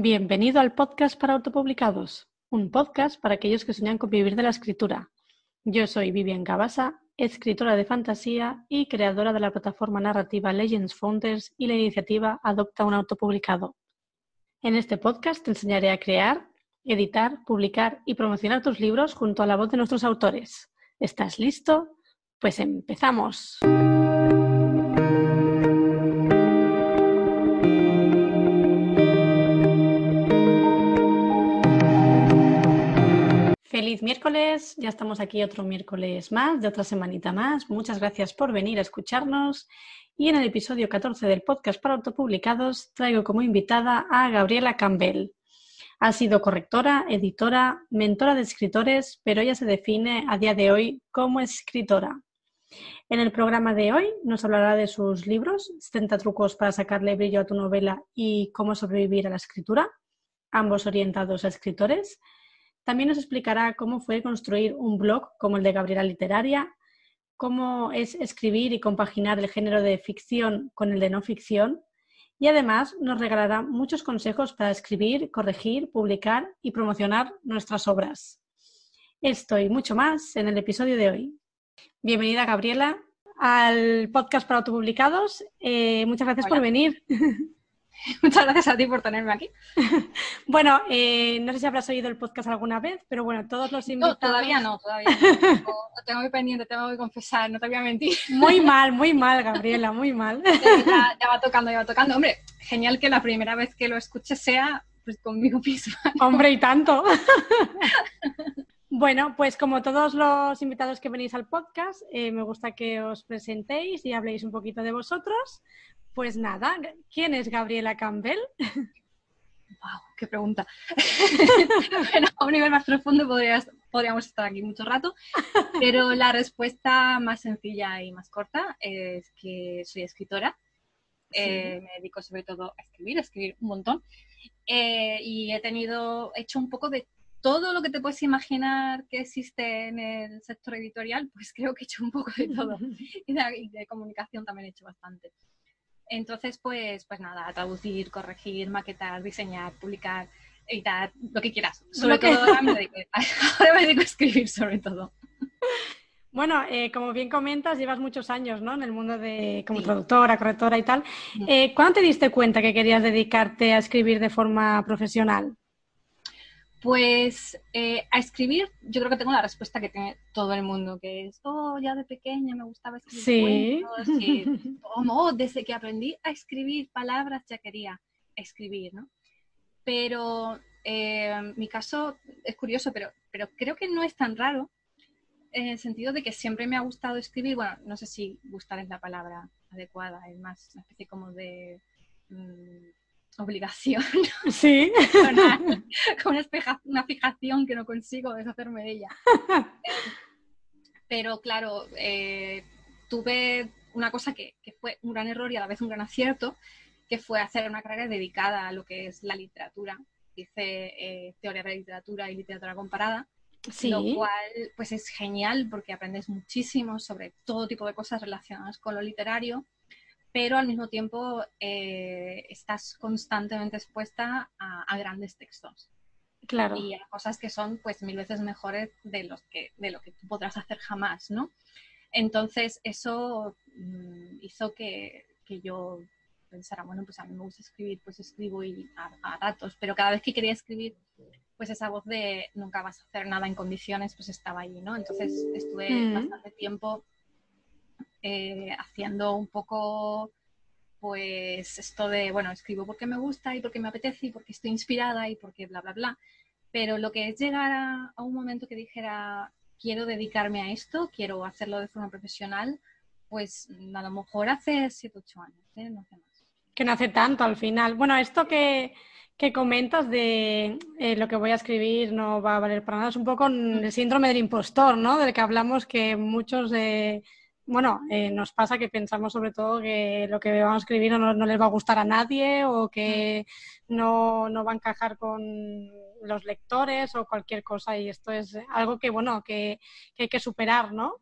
Bienvenido al podcast para autopublicados, un podcast para aquellos que sueñan con vivir de la escritura. Yo soy Vivian Cabasa, escritora de fantasía y creadora de la plataforma narrativa Legends Founders y la iniciativa Adopta un autopublicado. En este podcast te enseñaré a crear, editar, publicar y promocionar tus libros junto a la voz de nuestros autores. ¿Estás listo? Pues empezamos. Feliz miércoles, ya estamos aquí otro miércoles más, de otra semanita más. Muchas gracias por venir a escucharnos. Y en el episodio 14 del podcast para autopublicados traigo como invitada a Gabriela Campbell. Ha sido correctora, editora, mentora de escritores, pero ella se define a día de hoy como escritora. En el programa de hoy nos hablará de sus libros, 70 trucos para sacarle brillo a tu novela y cómo sobrevivir a la escritura, ambos orientados a escritores. También nos explicará cómo fue construir un blog como el de Gabriela Literaria, cómo es escribir y compaginar el género de ficción con el de no ficción y además nos regalará muchos consejos para escribir, corregir, publicar y promocionar nuestras obras. Esto y mucho más en el episodio de hoy. Bienvenida Gabriela al podcast para autopublicados. Eh, muchas gracias por venir. Muchas gracias a ti por tenerme aquí. bueno, eh, no sé si habrás oído el podcast alguna vez, pero bueno, todos los invitados... No, todavía no, todavía no. Lo tengo muy pendiente, tengo que confesar, no te voy a mentir. Muy mal, muy mal, Gabriela, muy mal. ya, va tocando, ya va tocando. Hombre, genial que la primera vez que lo escuche sea pues, conmigo misma. Hombre, y tanto. Bueno, pues como todos los invitados que venís al podcast, eh, me gusta que os presentéis y habléis un poquito de vosotros. Pues nada, ¿quién es Gabriela Campbell? ¡Wow! ¡Qué pregunta! bueno, a un nivel más profundo podríamos estar aquí mucho rato, pero la respuesta más sencilla y más corta es que soy escritora. Eh, me dedico sobre todo a escribir, a escribir un montón. Eh, y he tenido, he hecho un poco de todo lo que te puedes imaginar que existe en el sector editorial, pues creo que he hecho un poco de todo. y de comunicación también he hecho bastante. Entonces, pues, pues nada, traducir, corregir, maquetar, diseñar, publicar, editar, lo que quieras. Sobre todo ahora me, dedico, a escribir, sobre todo. Bueno, eh, como bien comentas, llevas muchos años ¿no? en el mundo de como traductora, correctora y tal. Eh, ¿Cuándo te diste cuenta que querías dedicarte a escribir de forma profesional? Pues eh, a escribir, yo creo que tengo la respuesta que tiene todo el mundo, que es, oh, ya de pequeña me gustaba escribir sí. cuentos, y, oh, desde que aprendí a escribir palabras ya quería escribir, ¿no? Pero eh, mi caso es curioso, pero, pero creo que no es tan raro, en el sentido de que siempre me ha gustado escribir, bueno, no sé si gustar es la palabra adecuada, es más una especie como de... Mm, obligación. Sí. con, una, fijación que no consigo deshacerme de ella. Pero claro, eh, tuve una cosa que, fue un gran error y a la vez un gran acierto, que fue hacer una carrera dedicada a lo que es la literatura. Hice eh, teoría de literatura y literatura comparada. Lo cual pues es genial porque aprendes muchísimo sobre todo tipo de cosas relacionadas con lo literario pero al mismo tiempo eh, estás constantemente expuesta a, grandes textos. Claro. Y a cosas que son pues mil veces mejores de, los que, de lo que tú podrás hacer jamás, ¿no? Entonces eso mm, hizo que, que, yo pensara, bueno, pues a mí me gusta escribir, pues escribo y a, ratos, pero cada vez que quería escribir, pues esa voz de nunca vas a hacer nada en condiciones, pues estaba allí, ¿no? Entonces estuve mm. bastante tiempo eh, haciendo un poco pues esto de, bueno, escribo porque me gusta y porque me apetece y porque estoy inspirada y porque bla, bla, bla. Pero lo que es llegar a, un momento que dijera, quiero dedicarme a esto, quiero hacerlo de forma profesional, pues a lo mejor hace 7, 8 años, ¿eh? no hace más. Que no hace tanto al final. Bueno, esto que, que comentas de eh, lo que voy a escribir no va a valer para nada es un poco el síndrome del impostor, ¿no? Del que hablamos que muchos bueno, eh, nos pasa que pensamos sobre todo que lo que vamos a escribir no, les va a gustar a nadie o que no, va a encajar con los lectores o cualquier cosa y esto es algo que, bueno, que, hay que superar, ¿no?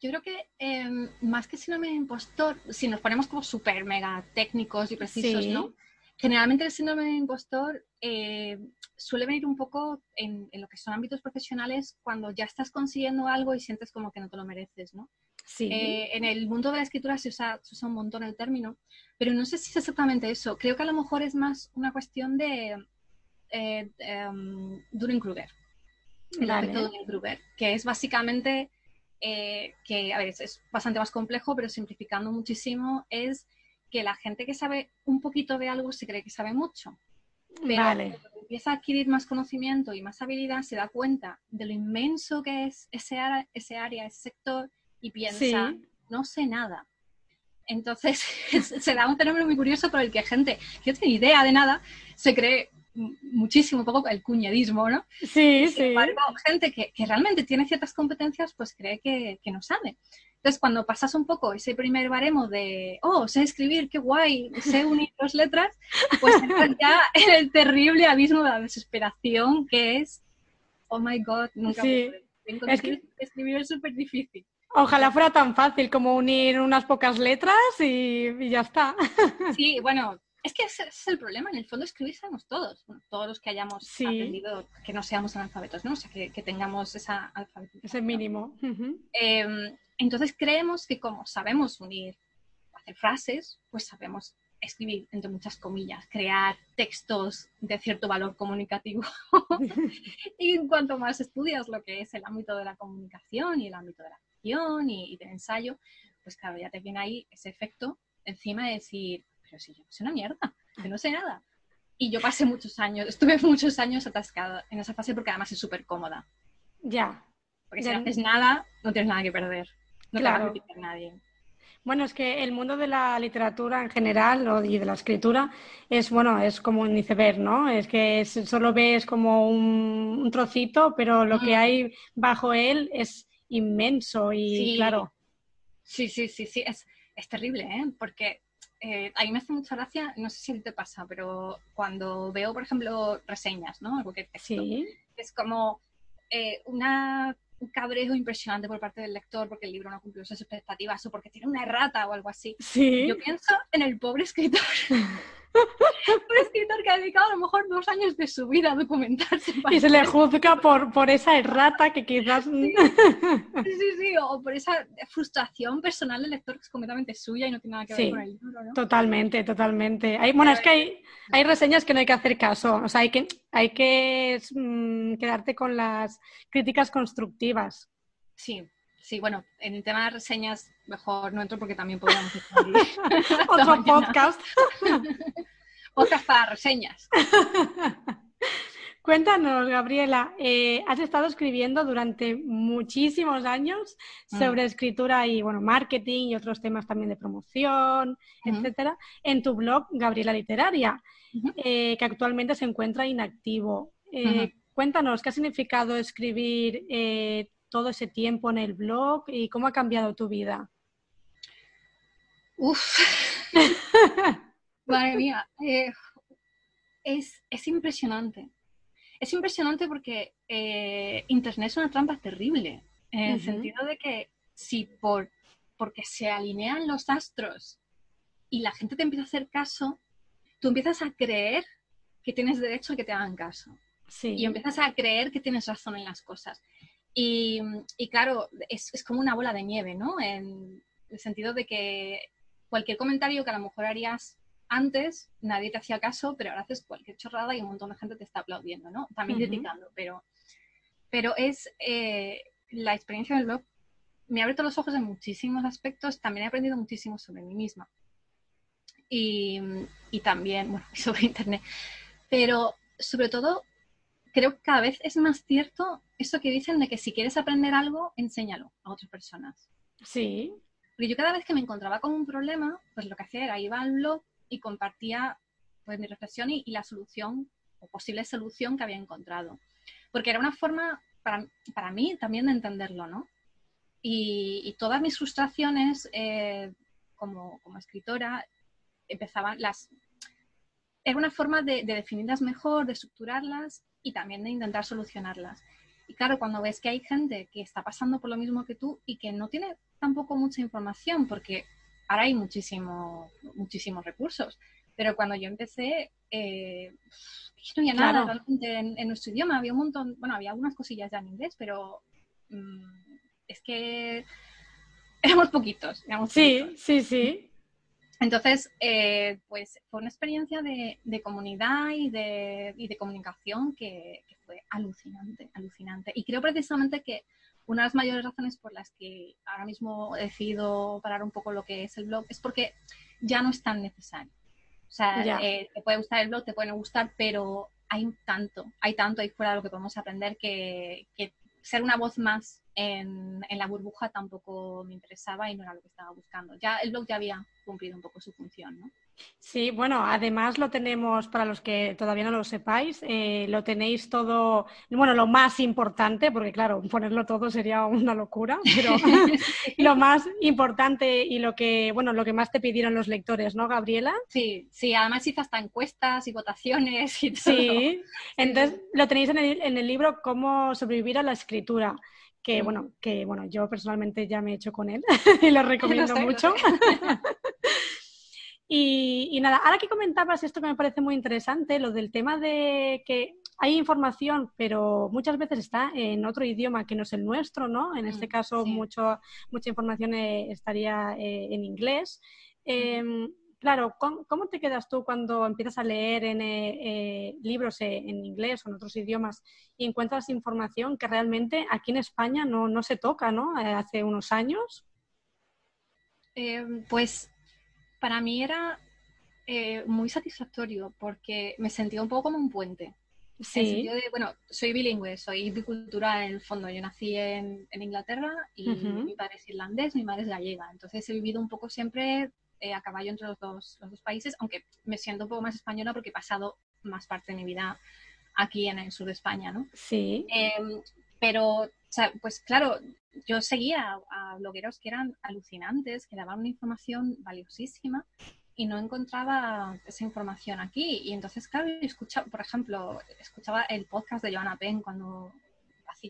Yo creo que em, más que síndrome de impostor, si nos ponemos como súper mega técnicos y precisos, ¿no? generalmente el síndrome de impostor eh, suele venir un poco en, lo que son ámbitos profesionales cuando ya estás consiguiendo algo y sientes como que no te lo mereces, ¿no? Sí. Eh, en el mundo de la escritura se usa, un montón el término, pero no sé si es exactamente eso. Creo que a lo mejor es más una cuestión de eh, em, Dunning-Kruger. El efecto Dunning-Kruger, que es básicamente que, a ver, es bastante más complejo, pero simplificando muchísimo, es que la gente que sabe un poquito de algo se cree que sabe mucho. Pero cuando empieza a adquirir más conocimiento y más habilidad, se da cuenta de lo inmenso que es ese, ese área, ese sector, y piensa, no sé nada. Entonces se da un fenómeno muy curioso por el que gente que no tiene idea de nada se cree muchísimo, un poco el cuñadismo, ¿no? Sí, sí. gente que, realmente tiene ciertas competencias, pues cree que, que, no sabe. Entonces, cuando pasas un poco ese primer baremo de, oh, sé escribir, qué guay, sé unir dos letras, pues entras ya en el terrible abismo de la desesperación que es, oh my god, nunca sí. Es que... escribir es súper difícil. Ojalá fuera tan fácil como unir unas pocas letras y, ya está. Sí, bueno, es que ese, es el problema. En el fondo escribir sabemos todos, todos los que hayamos aprendido, que no seamos analfabetos, ¿no? O sea, que, tengamos esa alfabetización. Ese mínimo. Entonces creemos que como sabemos unir, hacer frases, pues sabemos escribir, entre muchas comillas, crear textos de cierto valor comunicativo. y en cuanto más estudias lo que es el ámbito de la comunicación y el ámbito de la acción y, del ensayo, pues claro, ya te viene ahí ese efecto encima de decir, pero si yo no sé una mierda, que no sé nada. Y yo pasé muchos años, estuve muchos años atascada en esa fase porque además es súper cómoda. Ya. Porque si no haces nada, no tienes nada que perder. No claro. nadie. Bueno, es que el mundo de la literatura en general y de la escritura es, bueno, es como un iceberg, ¿no? Es que solo ves como un, trocito, pero lo que hay bajo él es inmenso y claro. Sí, sí, sí, sí, es, es terrible, ¿eh? Porque eh, a mí me hace mucha gracia, no sé si te pasa, pero cuando veo, por ejemplo, reseñas, ¿no? Algo que sí. es como eh, una un cabreo impresionante por parte del lector porque el libro no cumplió sus expectativas o porque tiene una errata o algo así. Sí. Yo pienso en el pobre escritor. un escritor que ha dedicado a lo mejor dos años de su vida a documentarse. y se le juzga por, por esa errata que quizás... Sí. sí, sí, o por esa frustración personal del lector que es completamente suya y no tiene nada que ver con el libro, ¿no? Totalmente, totalmente. Hay, bueno, es que hay, hay reseñas que no hay que hacer caso, o sea, hay que, hay que mm, quedarte con las críticas constructivas. Sí, Sí, bueno, en el tema de reseñas mejor no entro porque también podríamos Otro podcast. Podcast para reseñas. Cuéntanos, Gabriela, eh, has estado escribiendo durante muchísimos años mm. sobre escritura y bueno, marketing y otros temas también de promoción, etcétera, en tu blog Gabriela Literaria, eh, que actualmente se encuentra inactivo. Eh, cuéntanos, ¿qué ha significado escribir todo ese tiempo en el blog y cómo ha cambiado tu vida? Uf, madre mía, eh, es, impresionante. Es impresionante porque eh, Internet es una trampa terrible, en el sentido de que si por, porque se alinean los astros y la gente te empieza a hacer caso, tú empiezas a creer que tienes derecho a que te hagan caso. Y empiezas a creer que tienes razón en las cosas. Y, claro, es, como una bola de nieve, ¿no? En el sentido de que cualquier comentario que a lo mejor harías antes, nadie te hacía caso, pero ahora haces cualquier chorrada y un montón de gente te está aplaudiendo, ¿no? También criticando, pero, pero es eh, la experiencia del blog me ha abierto los ojos en muchísimos aspectos, también he aprendido muchísimo sobre mí misma. Y, y también, bueno, sobre Internet. Pero sobre todo creo que cada vez es más cierto eso que dicen de que si quieres aprender algo, enséñalo a otras personas. Sí. Porque yo cada vez que me encontraba con un problema, pues lo que hacía era iba al blog y compartía pues mi reflexión y, la solución o posible solución que había encontrado. Porque era una forma para, para mí también de entenderlo, ¿no? Y, todas mis frustraciones eh, como, como escritora empezaban, las era una forma de, definirlas mejor, de estructurarlas y también de intentar solucionarlas. Y claro, cuando ves que hay gente que está pasando por lo mismo que tú y que no tiene tampoco mucha información, porque ahora hay muchísimo, muchísimos recursos, Pero cuando yo empecé, eh, no había nada realmente en, nuestro idioma. Había un montón, bueno, había algunas cosillas ya en inglés, pero mm, es que éramos poquitos. sí, sí, sí. Entonces, eh, pues fue una experiencia de, comunidad y de, y de comunicación que, fue alucinante, alucinante. Y creo precisamente que una de las mayores razones por las que ahora mismo he decidido parar un poco lo que es el blog es porque ya no es tan necesario. O sea, eh, te puede gustar el blog, te puede no gustar, pero hay tanto, hay tanto ahí fuera de lo que podemos aprender que, que ser una voz más en, la burbuja tampoco me interesaba y no era lo que estaba buscando. Ya el blog ya había cumplido un poco su función, ¿no? Sí, bueno, además lo tenemos, para los que todavía no lo sepáis, eh, lo tenéis todo, bueno, lo más importante, porque claro, ponerlo todo sería una locura, pero lo más importante y lo que, bueno, lo que más te pidieron los lectores, ¿no, Gabriela? Sí, sí, además hice hasta encuestas y votaciones y todo. Sí, entonces lo tenéis en el, en el libro Cómo sobrevivir a la escritura que bueno, que bueno, yo personalmente ya me he hecho con él y lo recomiendo mucho. y, nada, ahora que comentabas esto que me parece muy interesante, lo del tema de que hay información, pero muchas veces está en otro idioma que no es el nuestro, ¿no? En este mm, caso, mucho, mucha información eh, estaría eh, en inglés. Claro, ¿cómo, te quedas tú cuando empiezas a leer en, eh, eh, libros eh, en inglés o en otros idiomas y encuentras información que realmente aquí en España no, se toca, ¿no? hace unos años. pues para mí era muy satisfactorio porque me sentía un poco como un puente. Sí. bueno, soy bilingüe, soy bicultural en el fondo. Yo nací en, Inglaterra y mi padre es irlandés, mi madre es gallega. Entonces he vivido un poco siempre eh, a caballo entre los dos, los dos países, aunque me siento un poco más española porque he pasado más parte de mi vida aquí en el sur de España, ¿no? Sí. Em, pero, pues claro, yo seguía a, blogueros que eran alucinantes, que daban una información valiosísima y no encontraba esa información aquí. Y entonces, claro, escuchaba, por ejemplo, escuchaba el podcast de Joanna Penn cuando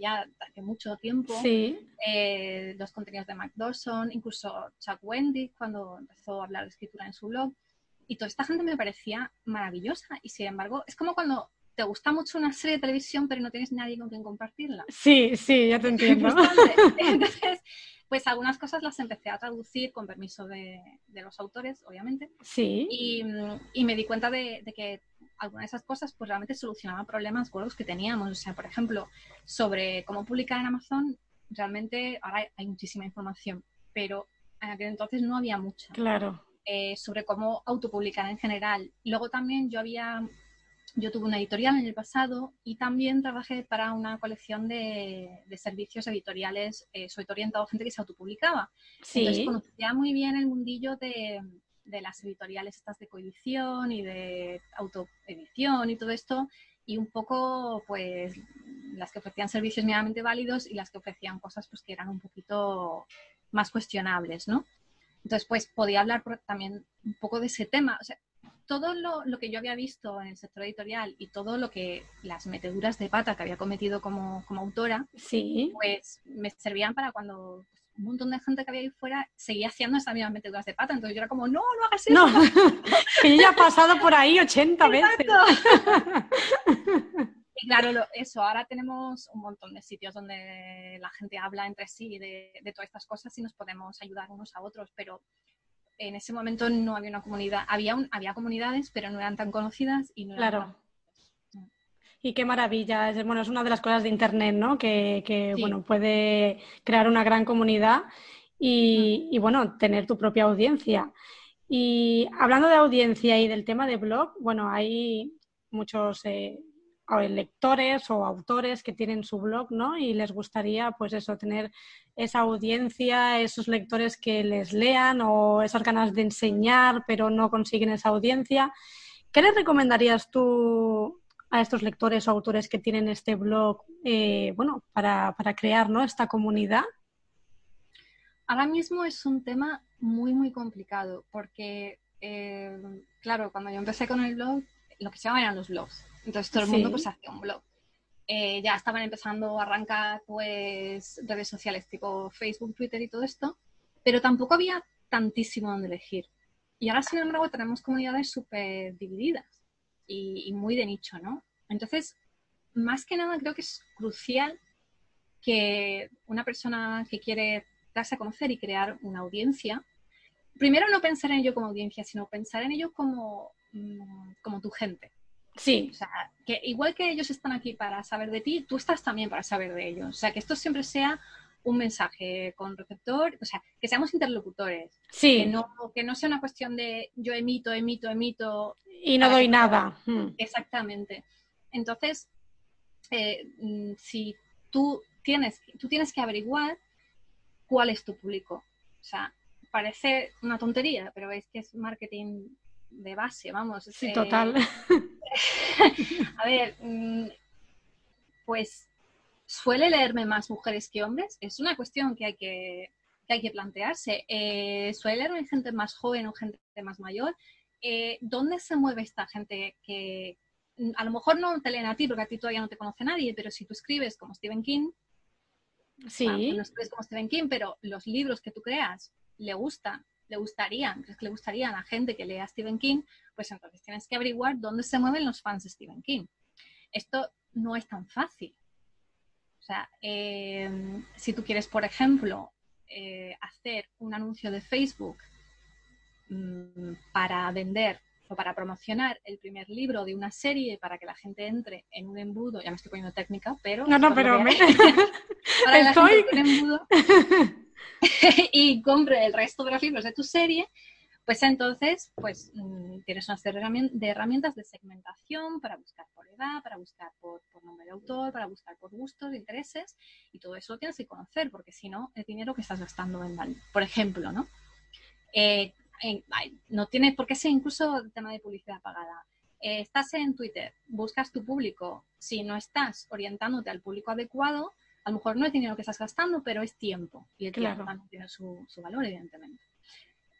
ya hace mucho tiempo, eh, los contenidos de Mac Dawson, incluso Chuck Wendy cuando empezó a hablar de escritura en su blog. Y toda esta gente me parecía maravillosa. Y sin embargo, es como cuando te gusta mucho una serie de televisión, pero no tienes nadie con quien compartirla. Sí, sí, ya te entiendo. Entonces, pues algunas cosas las empecé a traducir con permiso de, los autores, obviamente. Sí. Y, me di cuenta de, de, que algunas de esas cosas pues realmente solucionaban problemas gordos que teníamos. O sea, por ejemplo, sobre cómo publicar en Amazon, realmente ahora hay muchísima información, pero en aquel entonces no había mucha. Claro. Eh, sobre cómo autopublicar en general. Luego también yo había, yo tuve una editorial en el pasado y también trabajé para una colección de, servicios editoriales, eh, sobre todo orientado a gente que se autopublicaba. Sí. Entonces conocía muy bien el mundillo de, de las editoriales estas de coedición y de autoedición y todo esto, y un poco pues las que ofrecían servicios mínimamente válidos y las que ofrecían cosas pues que eran un poquito más cuestionables, ¿no? Entonces, pues podía hablar también un poco de ese tema. O sea, todo lo, lo, que yo había visto en el sector editorial y todo lo que las meteduras de pata que había cometido como, como autora, sí. pues me servían para cuando un montón de gente que había ahí fuera seguía haciendo esas mismas meteduras de pata. Entonces yo era como, no, no hagas eso. No, que ya he pasado por ahí 80 veces. Y claro, eso, ahora tenemos un montón de sitios donde la gente habla entre sí de, de, todas estas cosas y nos podemos ayudar unos a otros, pero en ese momento no había una comunidad, había, un, había comunidades, pero no eran tan conocidas y no claro. Y qué maravilla. Es, bueno, es una de las cosas de Internet, ¿no? Que, bueno, puede crear una gran comunidad y, bueno, tener tu propia audiencia. Y hablando de audiencia y del tema de blog, bueno, hay muchos eh, lectores o autores que tienen su blog, ¿no? Y les gustaría, pues eso, tener esa audiencia, esos lectores que les lean o esas ganas de enseñar, pero no consiguen esa audiencia. ¿Qué les recomendarías tú a estos lectores o autores que tienen este blog, eh, bueno, para, crear ¿no? esta comunidad? Ahora mismo es un tema muy, muy complicado porque, eh, claro, cuando yo empecé con el blog, lo que se llamaban eran los blogs. Entonces todo el mundo pues hacía un blog. Eh, ya estaban empezando a arrancar pues redes sociales tipo Facebook, Twitter y todo esto, pero tampoco había tantísimo donde elegir. Y ahora, sin embargo, tenemos comunidades súper divididas y, muy de nicho, ¿no? Entonces, más que nada, creo que es crucial que una persona que quiere darse a conocer y crear una audiencia, primero no pensar en ello como audiencia, sino pensar en ello como, mm, como tu gente. Sí. O sea, que igual que ellos están aquí para saber de ti, tú estás también para saber de ellos. O sea, que esto siempre sea un mensaje con receptor, o sea, que seamos interlocutores. Sí. Que no, que no sea una cuestión de yo emito, emito, emito. Y no doy nada. Hmm. Exactamente. Entonces, eh, mm, si tú tienes, tú tienes que averiguar cuál es tu público. O sea, parece una tontería, pero es que es marketing de base, vamos. Sí, total. a ver, mm, pues suele leerme más mujeres que hombres. Es una cuestión que hay que, hay que plantearse. Eh, suele leerme gente más joven o gente más mayor. Eh, ¿Dónde se mueve esta gente que mm, a lo mejor no te leen a ti porque a ti todavía no te conoce nadie, pero si tú escribes como Stephen King, sí. no escribes como Stephen King, pero los libros que tú creas le gustan, le gustarían, crees que le gustarían a la gente que lea Stephen King, pues entonces tienes que averiguar dónde se mueven los fans de Stephen King. Esto no es tan fácil. O sea, em, si tú quieres, por ejemplo, eh, hacer un anuncio de Facebook mm, para vender o para promocionar el primer libro de una serie para que la gente entre en un embudo, ya me estoy poniendo técnica, pero... No, no, pero me... para estoy... un embudo y compre el resto de los libros de tu serie, pues entonces, pues mm, tienes una serie de herramientas de segmentación para buscar por edad, para buscar por, nombre de autor, para buscar por gustos, intereses, y todo eso lo tienes que conocer, porque si no, el dinero que estás gastando en por ejemplo, ¿no? Eh, no tiene por qué ser incluso el tema de publicidad pagada. Eh, estás en Twitter, buscas tu público, si no estás orientándote al público adecuado, a lo mejor no es dinero que estás gastando, pero es tiempo, y el tiempo también tiene su valor, evidentemente.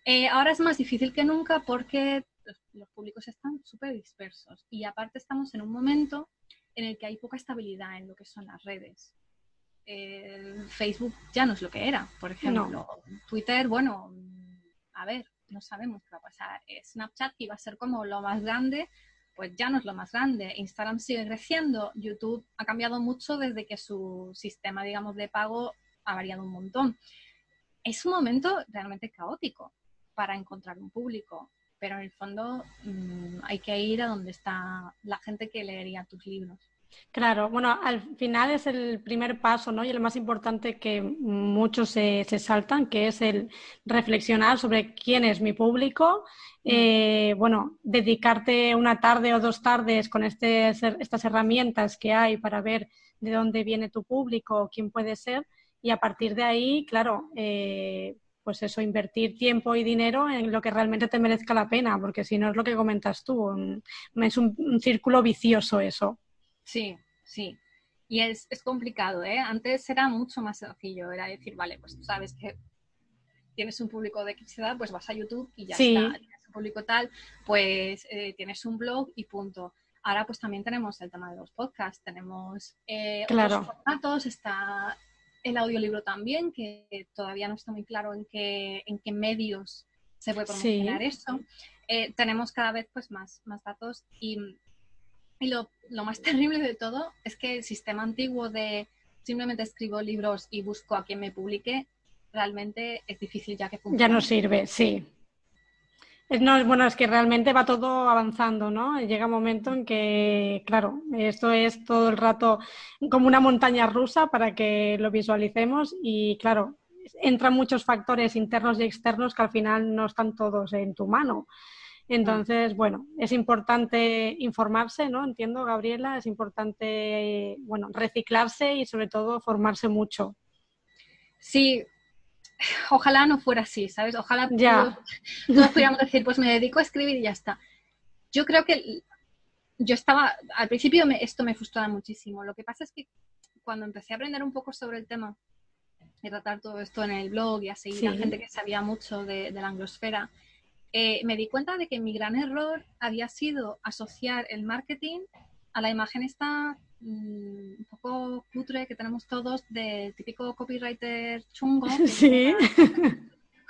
Eh, ahora es más difícil que nunca porque los, públicos están súper dispersos y aparte estamos en un momento en el que hay poca estabilidad en lo que son las redes. Facebook ya no es lo que era, por ejemplo. Twitter, bueno, a ver, no sabemos qué va a pasar. Eh, Snapchat iba a ser como lo más grande, pues ya no es lo más grande. Instagram sigue creciendo. YouTube ha cambiado mucho desde que su sistema, digamos, de pago ha variado un montón. Es un momento realmente caótico para encontrar un público, pero en el fondo mm, hay que ir a donde está la gente que leería tus libros. Claro, bueno, al final es el primer paso, ¿no? Y el más importante que muchos se, saltan, que es el reflexionar sobre quién es mi público. Mm. Eh, bueno, dedicarte una tarde o dos tardes con este, estas herramientas que hay para ver de dónde viene tu público, quién puede ser, y a partir de ahí, claro, eh, pues eso, invertir tiempo y dinero en lo que realmente te merezca la pena, porque si no es lo que comentas tú, es un, círculo vicioso eso. Sí, sí. Y es, complicado, ¿eh? Antes era mucho más sencillo, era decir, vale, pues tú sabes que tienes un público de X edad, pues vas a YouTube y ya está. Tienes un público tal, pues eh, tienes un blog y punto. Ahora pues también tenemos el tema de los podcasts, tenemos eh, claro. otros formatos, está el audiolibro también, que todavía no está muy claro en qué, en qué medios se puede promocionar eso. Eh, tenemos cada vez pues más, más datos y, lo, más terrible de todo es que el sistema antiguo de simplemente escribo libros y busco a quien me publique, realmente es difícil ya que funcione. Ya no sirve, sí. No, bueno, es que realmente va todo avanzando, ¿no? Llega un momento en que, claro, esto es todo el rato como una montaña rusa para que lo visualicemos y, claro, entran muchos factores internos y externos que al final no están todos en tu mano. Entonces, bueno, es importante informarse, ¿no? Entiendo, Gabriela, es importante, bueno, reciclarse y sobre todo formarse mucho. Sí, ojalá no fuera así, ¿sabes? Ojalá ya. Todos, pudiéramos decir, pues me dedico a escribir y ya está. Yo creo que yo estaba, al principio esto me frustraba muchísimo. Lo que pasa es que cuando empecé a aprender un poco sobre el tema y tratar todo esto en el blog y a seguir a gente que sabía mucho de, la anglosfera, eh, me di cuenta de que mi gran error había sido asociar el marketing a la imagen esta Mm, un poco cutre que tenemos todos del típico copywriter chungo. Sí.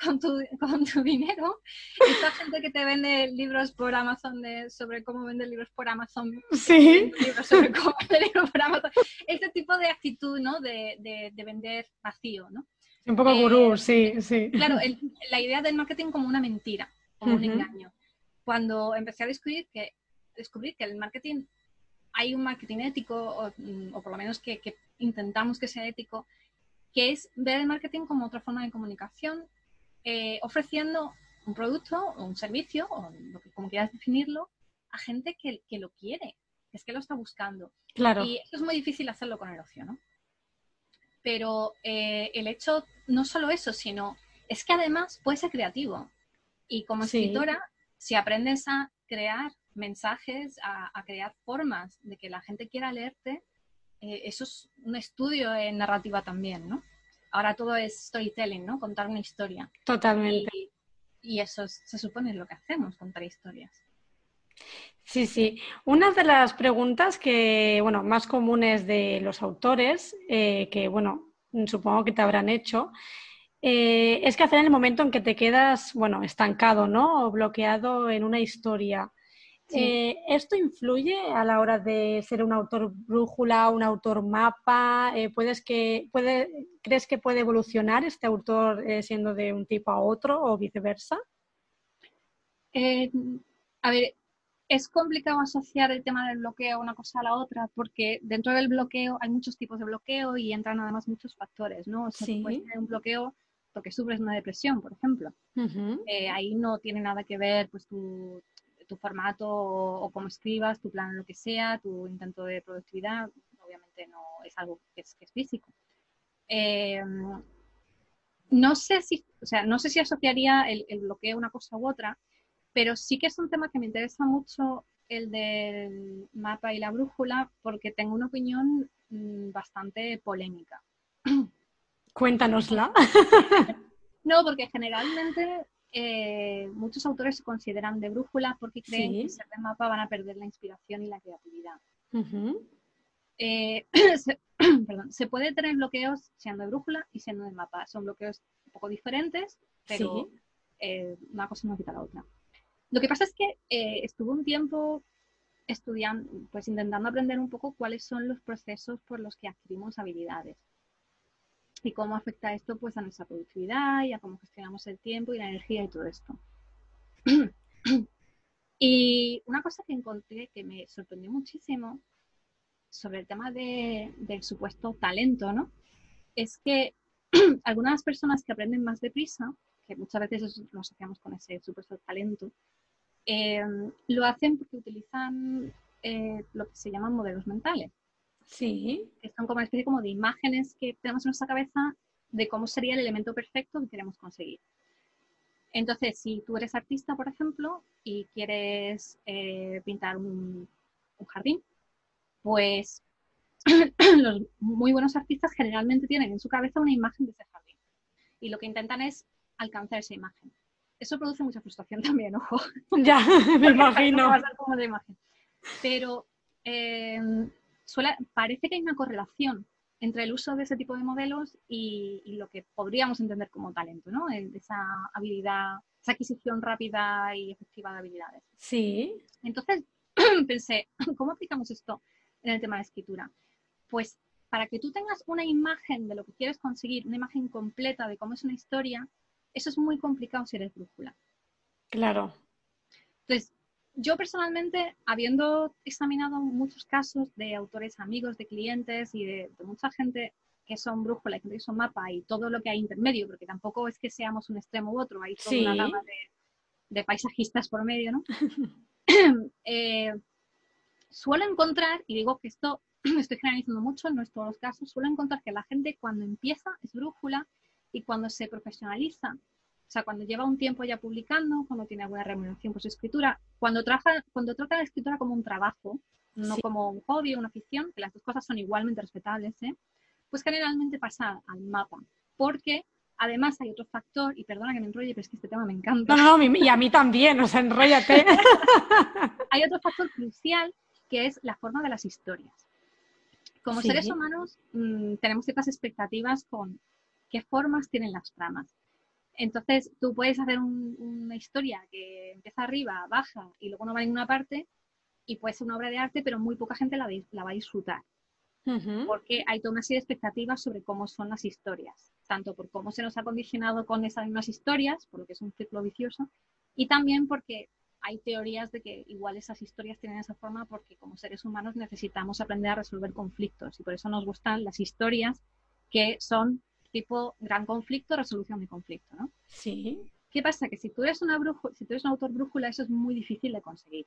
con tu, con tu dinero. Esa gente que te vende libros por Amazon de, sobre cómo vender libros por Amazon. Sí. Libros sobre cómo vender libros por Amazon. Este tipo de actitud, ¿no? De, de, de vender vacío, ¿no? Un poco gurú, sí, sí. Claro, el, la idea del marketing como una mentira, como un engaño. Cuando empecé a descubrir que, descubrir que el marketing, hay un marketing ético, o, mm, o por lo menos que, que, intentamos que sea ético, que es ver el marketing como otra forma de comunicación, eh, ofreciendo un producto o un servicio, o lo que, como quieras definirlo, a gente que, que lo quiere, que es que lo está buscando. Claro. Y eso es muy difícil hacerlo con el ocio, ¿no? Pero eh, el hecho, no solo eso, sino es que además puede ser creativo. Y como Sí. escritora, si aprendes a crear mensajes, a, a crear formas de que la gente quiera leerte, eh, eso es un estudio en narrativa también, ¿no? Ahora todo es storytelling, ¿no? Contar una historia. Totalmente. Y, y eso es- se supone es lo que hacemos, contar historias. Sí, sí. Una de las preguntas que, bueno, más comunes de los autores, eh, que, bueno, supongo que te habrán hecho, eh, es que hacer en el momento en que te quedas, bueno, estancado, ¿no? O bloqueado en una historia. Sí. Eh, ¿esto influye a la hora de ser un autor brújula, un autor mapa? Eh, ¿puedes que, puede, ¿Crees que puede evolucionar este autor eh, siendo de un tipo a otro o viceversa? A ver, es complicado asociar el tema del bloqueo una cosa a la otra porque dentro del bloqueo hay muchos tipos de bloqueo y entran además muchos factores, ¿no? O sea, Sí. puedes tener un bloqueo porque sufres una depresión, por ejemplo. Eh, ahí no tiene nada que ver pues tu, tu formato o, o cómo escribas, tu plan, lo que sea, tu intento de productividad, obviamente no es algo que es, que es físico. Eh, no sé si, o sea, no sé si asociaría el, el bloqueo a una cosa u otra, pero sí que es un tema que me interesa mucho el del mapa y la brújula porque tengo una opinión mm, bastante polémica. Cuéntanosla. No, porque generalmente eh, muchos autores se consideran de brújula porque creen Sí. que ser de mapa van a perder la inspiración y la creatividad. Eh, se, perdón, se puede tener bloqueos siendo de brújula y siendo de mapa. Son bloqueos un poco diferentes, pero Sí. eh, una cosa no quita la otra. Lo que pasa es que estuve un tiempo estudiando, pues intentando aprender un poco cuáles son los procesos por los que adquirimos habilidades y cómo afecta esto pues a nuestra productividad y a cómo gestionamos el tiempo y la energía y todo esto. y una cosa que encontré que me sorprendió muchísimo sobre el tema de, del supuesto talento, ¿no? Es que algunas personas que aprenden más deprisa, que muchas veces lo asociamos con ese supuesto talento, eh, lo hacen porque utilizan eh, lo que se llaman modelos mentales Sí. que son como una especie como de imágenes que tenemos en nuestra cabeza de cómo sería el elemento perfecto que queremos conseguir. Entonces, si tú eres artista, por ejemplo, y quieres eh, pintar un, un jardín, pues los muy buenos artistas generalmente tienen en su cabeza una imagen de ese jardín. Y lo que intentan es alcanzar esa imagen. Eso produce mucha frustración también, ojo. Ya, me imagino. Va a ser como la imagen. Pero eh, suele- parece que hay una correlación entre el uso de ese tipo de modelos y, y lo que podríamos entender como talento, ¿no? El- esa habilidad, esa adquisición rápida y efectiva de habilidades. Sí. Entonces pensé, ¿cómo aplicamos esto en el tema de escritura? Pues para que tú tengas una imagen de lo que quieres conseguir, una imagen completa de cómo es una historia, eso es muy complicado si eres brújula. Claro. Entonces, yo personalmente, habiendo examinado muchos casos de autores amigos, de clientes y de, de mucha gente que son brújula que son mapa y todo lo que hay intermedio, porque tampoco es que seamos un extremo u otro, hay toda Sí. una gama de, de paisajistas por medio, ¿no? Eh, suelo encontrar, y digo que esto estoy generalizando mucho, no es todos los casos, suelo encontrar que la gente cuando empieza es brújula y cuando se profesionaliza, sea, cuando lleva un tiempo ya publicando, cuando tiene alguna remuneración por su escritura, cuando, trabaja, cuando trata la escritura como un trabajo, no Sí. como un hobby o una afición, que las dos cosas son igualmente respetables, ¿eh? pues generalmente pasa al mapa, porque además hay otro factor, y perdona que me enrolle, pero es que este tema me encanta. No, no, y a mí también, o sea, enróllate. hay otro factor crucial que es la forma de las historias. Como Sí. seres humanos mm, tenemos ciertas expectativas con qué formas tienen las tramas. Entonces, tú puedes hacer una historia que empieza arriba, baja y luego no va a ninguna parte y puede ser una obra de arte, pero muy poca gente la, va a disfrutar. Porque hay toda una serie de expectativas sobre cómo son las historias, tanto por cómo se nos ha condicionado con esas mismas historias, por lo que es un ciclo vicioso, y también porque hay teorías de que igual esas historias tienen esa forma porque como seres humanos necesitamos aprender a resolver conflictos y por eso nos gustan las historias que son tipo gran conflicto, resolución de conflicto, ¿no? Sí. ¿Qué pasa? Que si tú eres una brújula, si tú eres un autor brújula, eso es muy difícil de conseguir.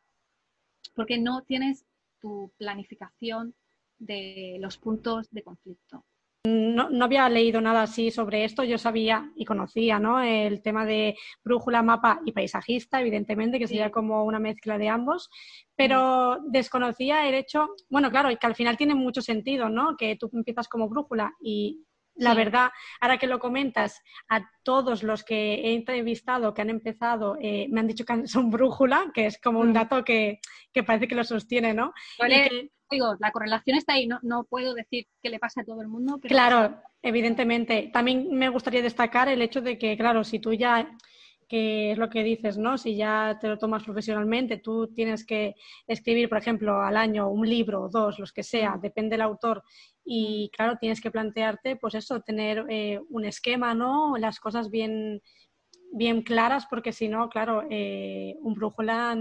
Porque no tienes tu planificación de los puntos de conflicto. No, no, había leído nada así sobre esto, yo sabía y conocía ¿no? el tema de brújula, mapa y paisajista, evidentemente, que sería como una mezcla de ambos, pero mm. desconocía el hecho, bueno, claro, que al final tiene mucho sentido, ¿no? Que tú empiezas como brújula y la verdad, ahora que lo comentas, a todos los que he entrevistado que han empezado eh, me han dicho que son brújula, que es como un mm. dato que, parece que lo sostiene, ¿no? digo, la correlación está ahí, no, no puedo decir que le pasa a todo el mundo. claro, evidentemente. También me gustaría destacar el hecho de que, claro, si tú ya que es lo que dices, ¿no? Si ya te lo tomas profesionalmente, tú tienes que escribir, por ejemplo, al año un libro o dos, los que sea, depende del autor, y claro, tienes que plantearte, pues eso, tener eh, un esquema, ¿no? Las cosas bien, bien claras, porque si no, claro, eh, un brújula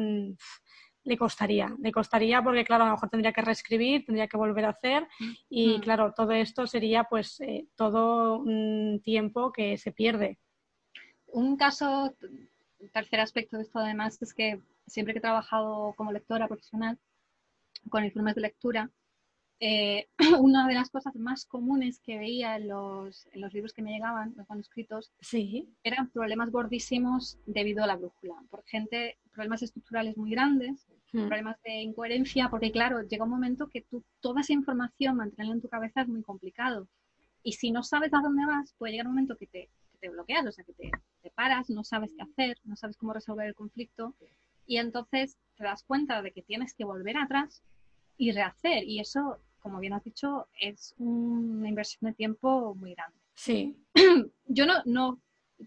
le costaría, le costaría porque, claro, a lo mejor tendría que reescribir, tendría que volver a hacer, y claro, todo esto sería, pues, eh, todo un tiempo que se pierde un caso, tercer aspecto de esto además, es que siempre que he trabajado como lectora profesional con informes de lectura, eh, una de las cosas más comunes que veía en los, en los, libros que me llegaban, los manuscritos, sí. eran problemas gordísimos debido a la brújula. Por gente, problemas estructurales muy grandes, hmm. problemas de incoherencia, porque claro, llega un momento que tú toda esa información mantenerla en tu cabeza es muy complicado. Y si no sabes a dónde vas, puede llegar un momento que te, que te bloqueas, o sea, que te, te paras, no sabes qué hacer, no sabes cómo resolver el conflicto y entonces te das cuenta de que tienes que volver atrás y rehacer. Y eso, como bien has dicho, es una inversión de tiempo muy grande. Sí. Yo no, no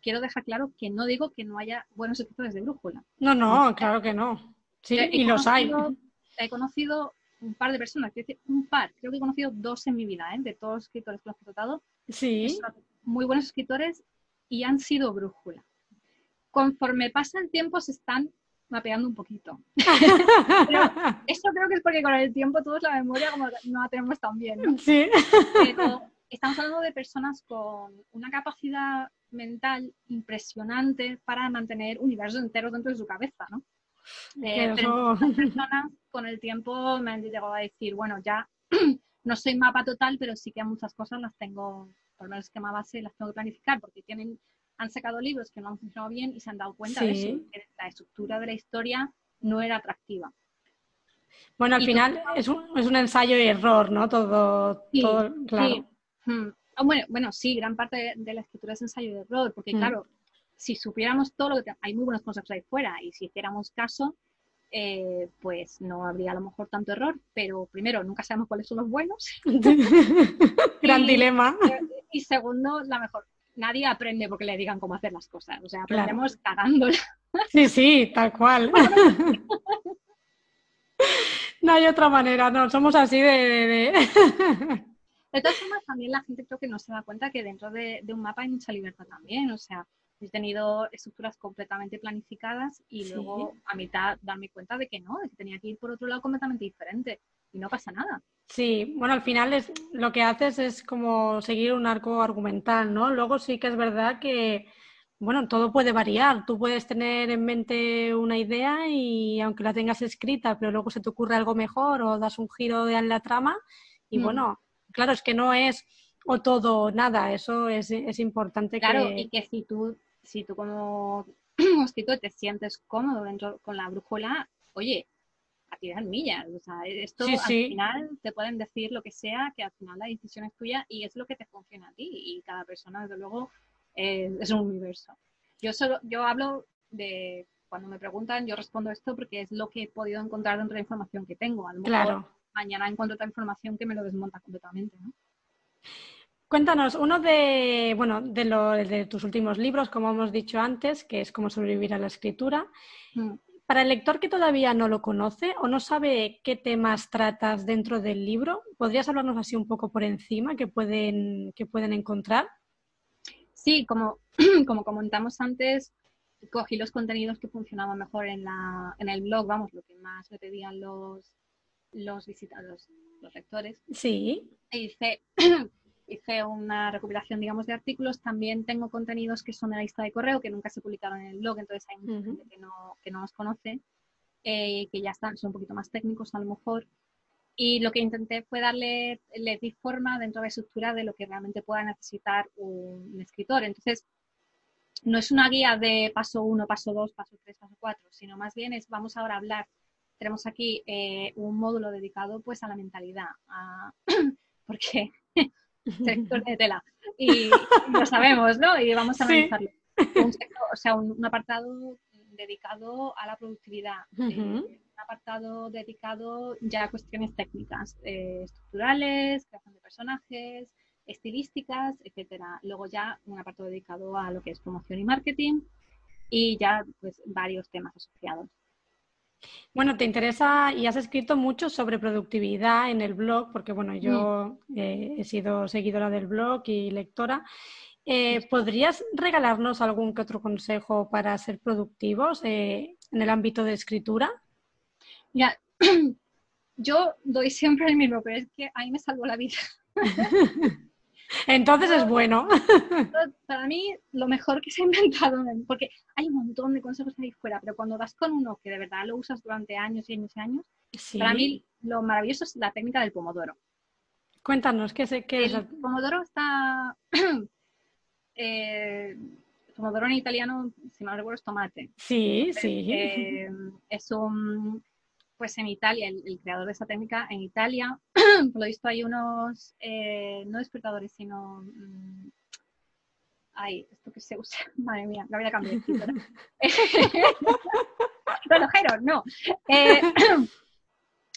quiero dejar claro que no digo que no haya buenos escritores de brújula. No, no, claro que no. Sí, y los hay. He conocido un par de personas, un par, creo que he conocido dos en mi vida, ¿eh? de todos los escritores que los he tratado. Sí. muy buenos escritores y han sido brújula. Conforme pasa el tiempo se están mapeando un poquito. eso creo que es porque con el tiempo todos la memoria como no la tenemos tan bien. Sí. Pero estamos hablando de personas con una capacidad mental impresionante para mantener universos enteros dentro de su cabeza, ¿no? Eh, pero personas con el tiempo me han llegado a decir, bueno, ya no soy mapa total, pero sí que muchas cosas las tengo por lo menos esquema base las tengo que planificar porque tienen, han sacado libros que no han funcionado bien y se han dado cuenta de eso, que la estructura de la historia no era atractiva. Bueno, al final es, un, es un ensayo y error, ¿no? Todo, todo claro. Hmm. Ah, bueno, bueno, sí, gran parte de, la escritura es ensayo y error, porque hmm. claro, si supiéramos todo lo que hay muy buenos conceptos ahí fuera y si hiciéramos caso, eh, pues no habría a lo mejor tanto error, pero primero, nunca sabemos cuáles son los buenos. Gran dilema. Y segundo, la mejor, nadie aprende porque le digan cómo hacer las cosas, o sea, aprendemos cagándola. Sí, sí, tal cual. no hay otra manera, no, somos así de... De, de... todas formas, también la gente creo que no se da cuenta que dentro de, de un mapa hay mucha libertad también, o sea, he tenido estructuras completamente planificadas y luego a mitad darme cuenta de que no, de que tenía que ir por otro lado completamente diferente y no pasa nada. Sí, bueno, al final es, lo que haces es como seguir un arco argumental, ¿no? Luego sí que es verdad que, bueno, todo puede variar. Tú puedes tener en mente una idea y aunque la tengas escrita, pero luego se te ocurre algo mejor o das un giro en la trama y mm. bueno, claro, es que no es o todo o nada, eso es, es importante. Claro, y que si tú si tú como escritor te sientes cómodo dentro con la brújula, oye, a tirar millas. O sea, esto al final te pueden decir lo que sea, que al final la decisión es tuya y es lo que te funciona a ti. Y cada persona, desde luego, es un universo. Yo solo, yo hablo de cuando me preguntan, yo respondo esto porque es lo que he podido encontrar dentro de la información que tengo. A lo mejor claro. mañana encuentro otra información que me lo desmonta completamente, ¿no? Cuéntanos, uno de, bueno, de, lo, de tus últimos libros, como hemos dicho antes, que es Cómo sobrevivir a la escritura. Mm. Para el lector que todavía no lo conoce o no sabe qué temas tratas dentro del libro, ¿podrías hablarnos así un poco por encima que pueden, que pueden encontrar? Sí, como, como comentamos antes, cogí los contenidos que funcionaban mejor en, la, en el blog, vamos, lo que más me pedían los, los visitadores, los lectores. Sí. E hice hice una recopilación, digamos, de artículos. También tengo contenidos que son de la lista de correo, que nunca se publicaron en el blog, entonces hay mucha gente que no, que no los conoce, eh, que ya están, son un poquito más técnicos a lo mejor. Y lo que intenté fue darle, le di forma dentro de la estructura de lo que realmente pueda necesitar un, escritor. Entonces, no es una guía de paso 1, paso 2, paso 3, paso 4, sino más bien es, vamos ahora a hablar, tenemos aquí eh, un módulo dedicado pues a la mentalidad, a, porque sector de tela. Y lo sabemos, ¿no? Y vamos a analizarlo. o sea, un, apartado dedicado a la productividad, eh, un apartado dedicado ya a cuestiones técnicas, eh, estructurales, creación de personajes, estilísticas, etcétera. Luego ya un apartado dedicado a lo que es promoción y marketing y ya pues varios temas asociados. Bueno, te interesa y has escrito mucho sobre productividad en el blog, porque bueno, yo mm. eh, he sido seguidora del blog y lectora. Eh, ¿Podrías regalarnos algún que otro consejo para ser productivos eh, en el ámbito de escritura? Ya, yo doy siempre el mismo, pero es que a mí me salvó la vida. Entonces es bueno. Para mí, lo mejor que se ha inventado, porque hay un montón de consejos ahí fuera, pero cuando das con uno que de verdad lo usas durante años y años y años, para mí lo maravilloso es la técnica del pomodoro. Cuéntanos, ¿qué, es, qué el pomodoro está... eh, pomodoro en italiano, si no recuerdo, es tomate. Sí, sí. Eh, es un pues en Italia, el, creador de esa técnica, en Italia, por lo visto hay unos, eh, no despertadores, sino... Mm, ay, esto que se usa, madre mía, la voy a cambiar. Relojeros, no. Eh,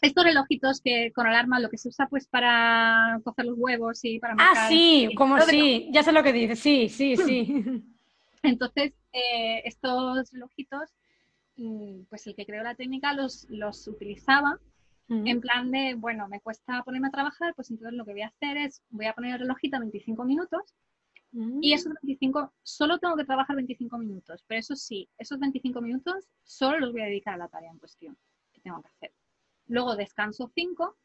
estos relojitos que con alarma lo que se usa pues para coger los huevos y para ah, marcar. Ah, sí, como sí, ya sé lo que dices, sí, sí, sí. Entonces, eh, estos relojitos pues el que creó la técnica los, los utilizaba en plan de, bueno, me cuesta ponerme a trabajar, pues entonces lo que voy a hacer es, voy a poner el relojito a 25 minutos y esos 25, solo tengo que trabajar 25 minutos, pero eso sí, esos 25 minutos solo los voy a dedicar a la tarea en cuestión que tengo que hacer. Luego descanso 5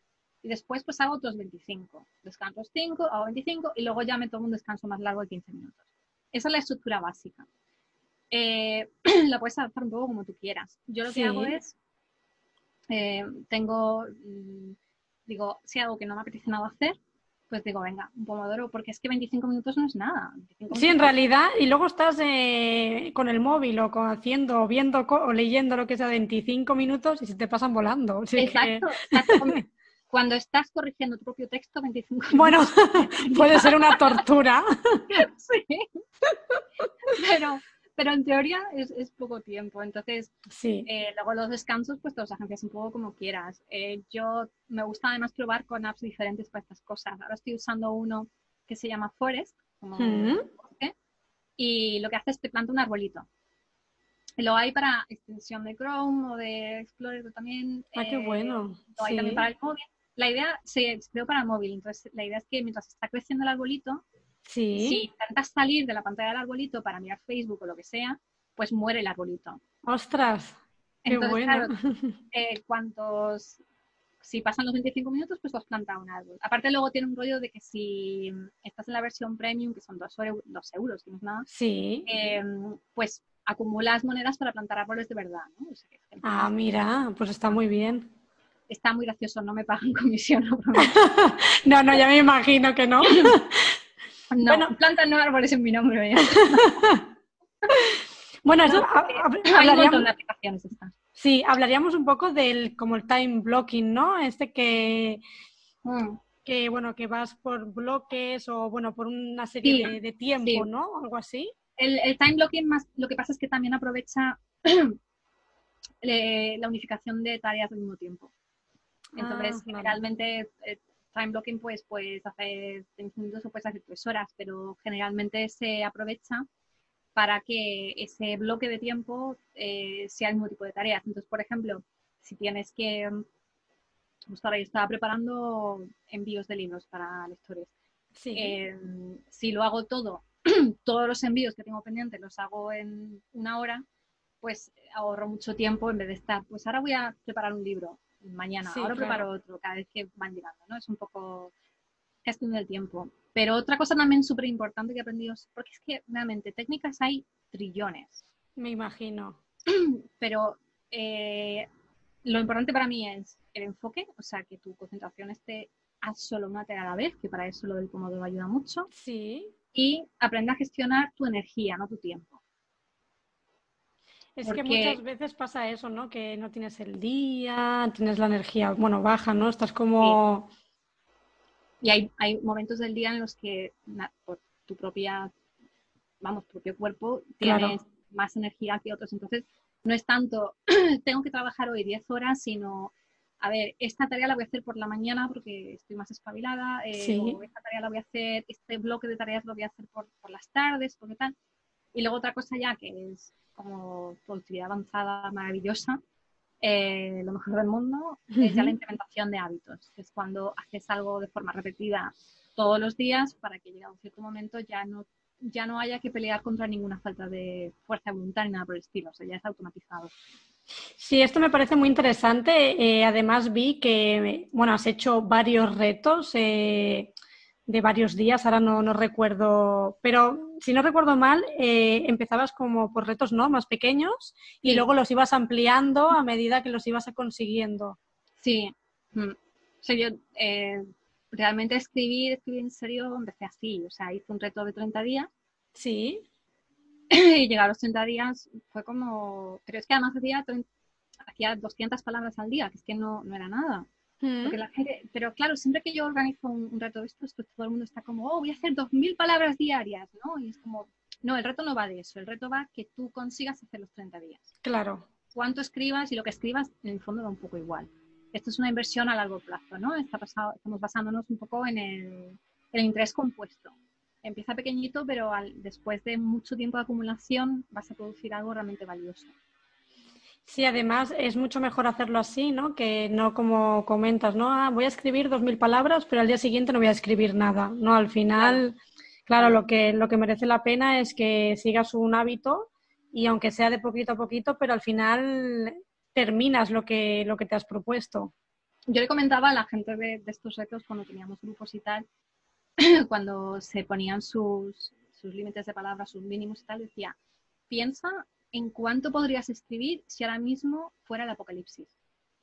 y después pues hago otros 25. Descanso 5, hago 25 y luego ya me tomo un descanso más largo de 15 minutos. Esa es la estructura básica eh, la puedes adaptar un poco como tú quieras. Yo lo que hago es, eh, tengo, mm, digo, si algo que no me apetece nada hacer, pues digo, venga, un pomodoro, porque es que 25 minutos no es nada. Sí, en realidad, y luego estás eh, con el móvil o haciendo, viendo o leyendo lo que sea 25 minutos y se te pasan volando. exacto, Cuando estás corrigiendo tu propio texto, 25 minutos. Bueno, puede ser una tortura. sí. Pero pero en teoría es, es poco tiempo. Entonces, sí. Eh, luego los descansos, pues todas las agencias un poco como quieras. Eh, yo me gusta además probar con apps diferentes para estas cosas. Ahora estoy usando uno que se llama Forest, como y lo que hace es te planta un arbolito. Lo hay para extensión de Chrome o de Explorer también. Ah, qué bueno. Lo hay también para el móvil. La idea se creó para el móvil, entonces la idea es que mientras está creciendo el arbolito, Sí. Si intentas salir de la pantalla del arbolito para mirar Facebook o lo que sea, pues muere el arbolito. ¡Ostras! Qué bueno. Eh, cuantos, si pasan los 25 minutos, pues has plantado un árbol. Aparte luego tiene un rollo de que si estás en la versión premium, que son 2 euros, euros no es nada, sí. Em, pues acumulas monedas para plantar árboles de verdad. ¿no? ah, mira, pues está muy bien. Está muy gracioso, no me pagan comisión. no, no, ya me imagino que no. No, bueno, plantan no árboles en mi nombre. bueno, eso hablaríamos, de aplicaciones Sí, hablaríamos un poco del como el time blocking, ¿no? Este que, mm. que bueno, que vas por bloques o bueno, por una serie de, tiempo, ¿no? Algo así. El, time blocking más, lo que pasa es que también aprovecha la unificación de tareas al mismo tiempo. Entonces, ah, generalmente eh, time blocking pues puedes hacer 20 minutos o puedes hacer tres horas, pero generalmente se aprovecha para que ese bloque de tiempo eh, sea el mismo tipo de tareas. Entonces, por ejemplo, si tienes que, justo ahora yo estaba preparando envíos de libros para lectores. Eh, si lo hago todo, todos los envíos que tengo pendientes los hago en una hora, pues ahorro mucho tiempo en vez de estar, pues ahora voy a preparar un libro, mañana, ahora preparo otro, cada vez que van llegando, ¿no? Es un poco gestión del tiempo. Pero otra cosa también súper importante que he aprendido, porque es que realmente técnicas hay trillones. Me imagino. Pero eh, lo importante para mí es el enfoque, o sea, que tu concentración esté a solo una tarea a la vez, que para eso lo del Pomodoro ayuda mucho. Sí. Y aprende a gestionar tu energía, no tu tiempo. Es que muchas veces pasa eso, ¿no? Que no tienes el día, tienes la energía, bueno, baja, ¿no? Estás como... Y hay, hay momentos del día en los que por tu propia, vamos, propio cuerpo tienes más energía que otros. Entonces, no es tanto, tengo que trabajar hoy 10 horas, sino, a ver, esta tarea la voy a hacer por la mañana porque estoy más espabilada, eh, o esta tarea la voy a hacer, este bloque de tareas lo voy a hacer por, por las tardes, porque tal. Y luego otra cosa ya que es como productividad avanzada maravillosa, eh, lo mejor del mundo es ya la implementación de hábitos, que es cuando haces algo de forma repetida todos los días para que llegue a un cierto momento ya no, ya no haya que pelear contra ninguna falta de fuerza de voluntad ni nada por el estilo, o sea, ya es automatizado. Sí, esto me parece muy interesante. Eh, además vi que, bueno, has hecho varios retos. Eh, de varios días, ahora no, no recuerdo, pero si no recuerdo mal, eh, empezabas como por retos ¿no? más pequeños y luego los ibas ampliando a medida que los ibas consiguiendo. Sí, mm. o sea, yo eh, realmente escribir, escribir en serio, empecé así, o sea, hice un reto de 30 días. Sí. y llegar a los 30 días fue como, pero es que además hacía, hacía 200 palabras al día, que es que no, no era nada. Porque la gente, pero claro, siempre que yo organizo un, reto de estos, pues todo el mundo está como, oh, voy a hacer dos mil palabras diarias, ¿no? Y es como, no, el reto no va de eso, el reto va que tú consigas hacer los 30 días. Claro. Cuánto escribas y lo que escribas, en el fondo da un poco igual. Esto es una inversión a largo plazo, ¿no? Está pasado, estamos basándonos un poco en el, el interés compuesto. Empieza pequeñito, pero al, después de mucho tiempo de acumulación vas a producir algo realmente valioso. Sí, además es mucho mejor hacerlo así, ¿no? Que no como comentas, ¿no? Ah, voy a escribir dos mil palabras, pero al día siguiente no voy a escribir nada, ¿no? Al final, claro, lo, que, lo que merece la pena es que sigas un hábito y aunque sea de poquito a poquito, pero al final terminas lo que, lo que te has propuesto. Yo le comentaba a la gente de, de estos retos cuando teníamos grupos y tal, cuando se ponían sus, sus límites de palabras, sus mínimos y tal, decía, piensa en cuánto podrías escribir si ahora mismo fuera el apocalipsis.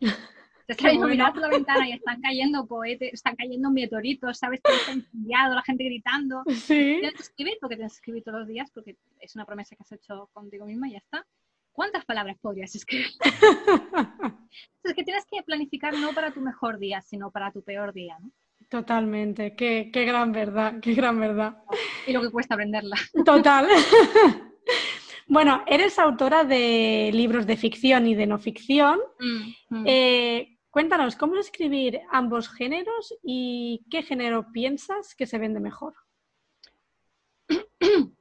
Te estás mirando la ventana y están cayendo cohetes, están cayendo meteoritos, sabes que está incendiado, la gente gritando. Sí. Tienes que escribir porque tienes que escribir todos los días porque es una promesa que has hecho contigo misma y ya está. ¿Cuántas palabras podrías escribir? es que tienes que planificar no para tu mejor día, sino para tu peor día, ¿no? Totalmente, qué, qué gran verdad, qué gran verdad. Y lo que cuesta aprenderla. Total. Bueno, eres autora de libros de ficción y de no ficción. Mm, mm. Eh, cuéntanos, ¿cómo escribir ambos géneros y qué género piensas que se vende mejor?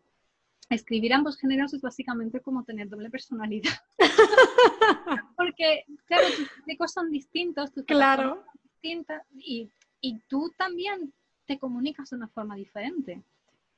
Escribir ambos géneros es básicamente como tener doble personalidad. Porque, claro, tus críticos son distintos, tus claro. son distintas y, y tú también te comunicas de una forma diferente.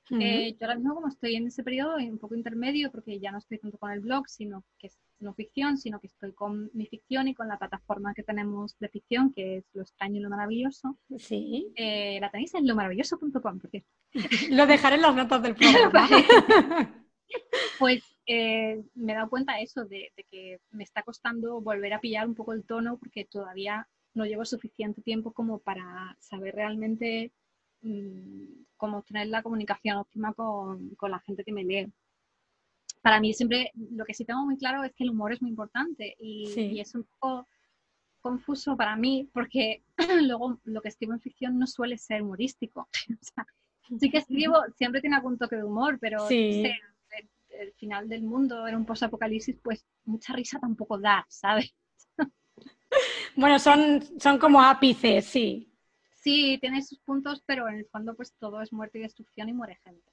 Eh, yo ahora mismo como estoy en ese periodo un poco intermedio porque ya no estoy tanto con el blog, sino que es no ficción, sino que estoy con mi ficción y con la plataforma que tenemos de ficción, que es Lo extraño y lo maravilloso. Sí. Eh, la tenéis en lomaravilloso.com, porque Lo dejaré en las notas del programa. pues eh, me he dado cuenta de eso, de, que me está costando volver a pillar un poco el tono porque todavía no llevo suficiente tiempo como para saber realmente como tener la comunicación óptima con, la gente que me lee. Para mí siempre, lo que sí tengo muy claro es que el humor es muy importante y, es un poco confuso para mí porque luego lo que escribo en ficción no suele ser humorístico. sí que escribo, siempre tiene algún toque de humor, pero el, final del mundo era un post-apocalipsis, pues mucha risa tampoco da, ¿sabes? bueno, son, son como ápices, sí. Sí, tiene sus puntos, pero en el fondo pues todo es muerte y destrucción y muere gente.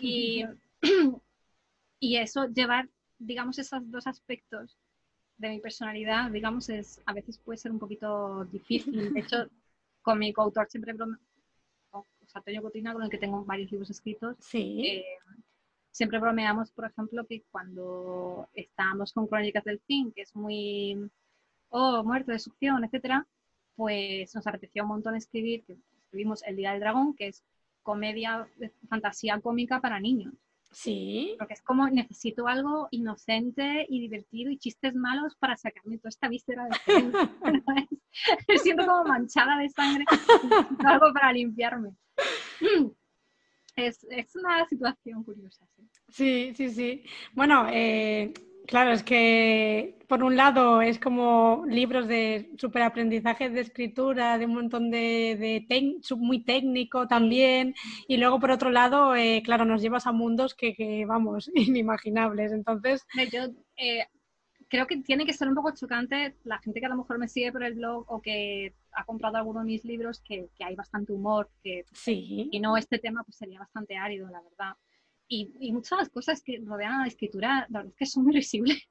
Y, y eso, llevar, digamos, esos dos aspectos de mi personalidad, digamos, es a veces puede ser un poquito difícil. De hecho, con mi coautor siempre brome... o sea, Antonio Cotina, con el que tengo varios libros escritos, sí. Eh, siempre bromeamos, por ejemplo, que cuando estábamos con Crónicas del Fin, que es muy, oh, muerte, destrucción, etcétera, pues nos apeteció un montón escribir, que escribimos El Día del Dragón, que es comedia, fantasía cómica para niños. Sí. Porque es como necesito algo inocente y divertido y chistes malos para sacarme toda esta víscera de Me siento como manchada de sangre. Necesito algo para limpiarme. Es, es una situación curiosa. Sí, sí, sí. sí. Bueno, eh, Claro, es que por un lado es como libros de superaprendizaje de escritura, de un montón de, de muy técnico también, y luego por otro lado, eh, claro, nos llevas a mundos que, vamos, inimaginables. Entonces, yo eh, creo que tiene que ser un poco chocante la gente que a lo mejor me sigue por el blog o que ha comprado alguno de mis libros, que, que hay bastante humor, que sí. y no este tema pues sería bastante árido, la verdad y, muchas de las cosas que rodean a la escritura, la verdad es que son muy.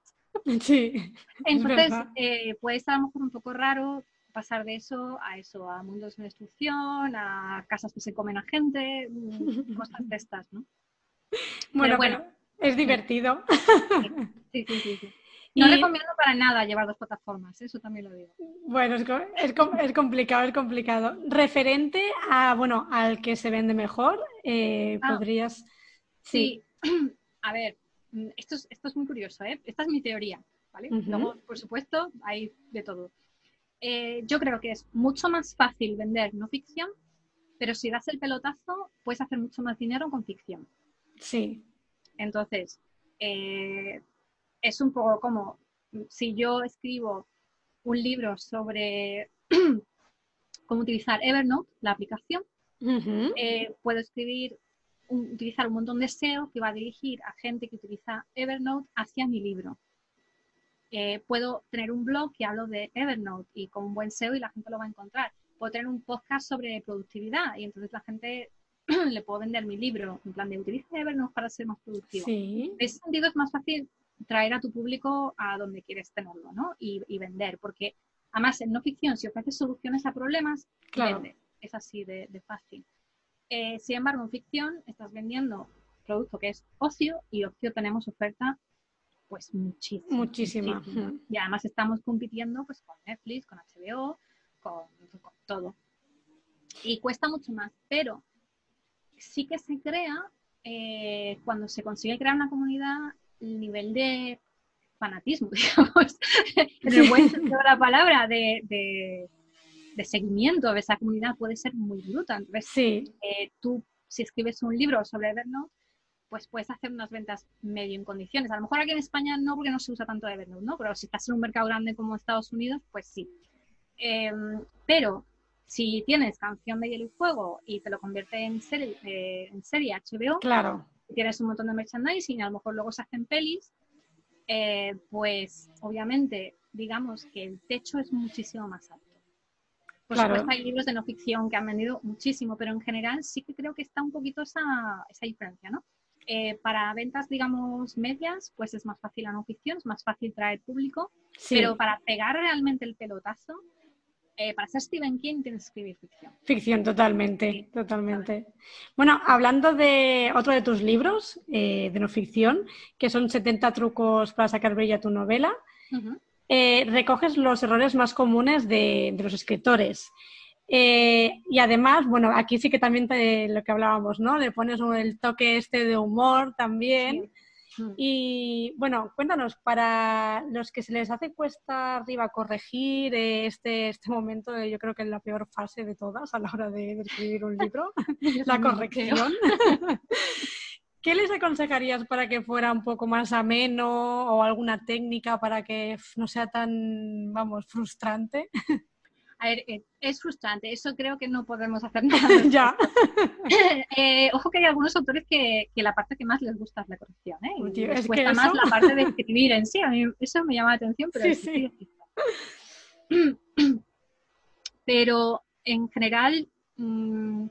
Sí. Entonces, eh, puede estar a lo mejor un poco raro pasar de eso a eso, a mundos de destrucción, a casas que se comen a gente, mm, cosas de estas, ¿no? Bueno, bueno, es divertido. Sí, sí, sí. No recomiendo para nada llevar dos plataformas, eso también lo digo. Bueno, es, es, complicado, es complicado. Referente a, bueno, al que se vende mejor, eh, ah. podrías Sí, a ver, mm, esto es, esto es muy curioso, ¿eh? Esta es mi teoría, ¿vale? Luego, por supuesto, hay de todo. Eh, yo creo que es mucho más fácil vender no ficción, pero si das el pelotazo, puedes hacer mucho más dinero con ficción. Sí. Entonces, eh, es un poco como si yo escribo un libro sobre cómo utilizar Evernote, la aplicación, puedo escribir utilizar un montón de SEO que va a dirigir a gente que utiliza Evernote hacia mi libro. Eh, puedo tener un blog que hablo de Evernote y con un buen SEO y la gente lo va a encontrar. Puedo tener un podcast sobre productividad y entonces la gente le puedo vender mi libro en plan de utiliza Evernote para ser más productivo. En ese sentido es más fácil traer a tu público a donde quieres tenerlo ¿no? y, vender, porque además en no ficción si ofreces soluciones a problemas, claro. Es así de fácil. Eh, sin embargo, en ficción estás vendiendo producto que es ocio y ocio tenemos oferta pues muchísima. Muchísima. Y además estamos compitiendo pues con Netflix, con HBO, con, todo. Y cuesta mucho más, pero sí que se crea, eh, cuando se consigue crear una comunidad, el nivel de fanatismo, digamos, en el buen sentido de la palabra, de de seguimiento de esa comunidad puede ser muy bruta. Entonces, sí. Eh, tú, si escribes un libro sobre Evernote, pues puedes hacer unas ventas medio en condiciones. A lo mejor aquí en España no, porque no se usa tanto Evernote, ¿no? Pero si estás en un mercado grande como Estados Unidos, pues sí. Em, pero si tienes Canción de Hielo y Fuego y te lo convierte en serie, eh, en serie HBO, claro. tienes un montón de merchandising y a lo mejor luego se hacen pelis, eh, pues obviamente digamos que el techo es muchísimo más alto. Por supuesto, hay libros de no ficción que han vendido muchísimo, pero en general sí que creo que está un poquito esa, esa diferencia, ¿no? Eh, para ventas, digamos, medias, pues es más fácil la no ficción, es más fácil traer público, pero para pegar realmente el pelotazo, eh, para ser Stephen King tienes que escribir ficción. Ficción, totalmente, totalmente. Bueno, hablando de otro de tus libros eh, de no ficción, que son 70 trucos para sacar brillo a tu novela, eh, recoges los errores más comunes de, los escritores. Eh, y además, bueno, aquí sí que también lo que hablábamos, ¿no? Le pones el toque este de humor también. Y bueno, cuéntanos, para los que se les hace cuesta arriba corregir eh, este, este momento, yo creo que es la peor fase de todas a la hora de, de escribir un libro, la corrección. ¿Qué les aconsejarías para que fuera un poco más ameno o alguna técnica para que no sea tan, vamos, frustrante? A ver, eh, es frustrante, eso creo que no podemos hacer nada. ya. Eh, ojo que hay algunos autores que, la parte que más les gusta es la corrección, ¿eh? Les cuesta más la parte de escribir en sí. A mí eso me llama la atención, pero sí, sí. Pero en general, mm,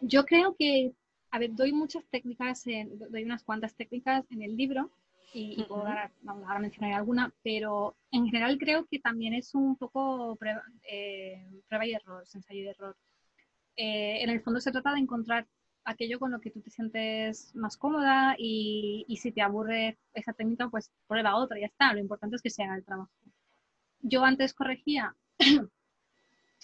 yo creo que, a ver, doy muchas técnicas, doy unas cuantas técnicas en el libro y, ahora, mencionar alguna, pero en general creo que también es un poco prueba, eh, y error, ensayo y error. Eh, en el fondo se trata de encontrar aquello con lo que tú te sientes más cómoda y, y si te aburre esa técnica, pues prueba otra y ya está. Lo importante es que se haga el trabajo. Yo antes corregía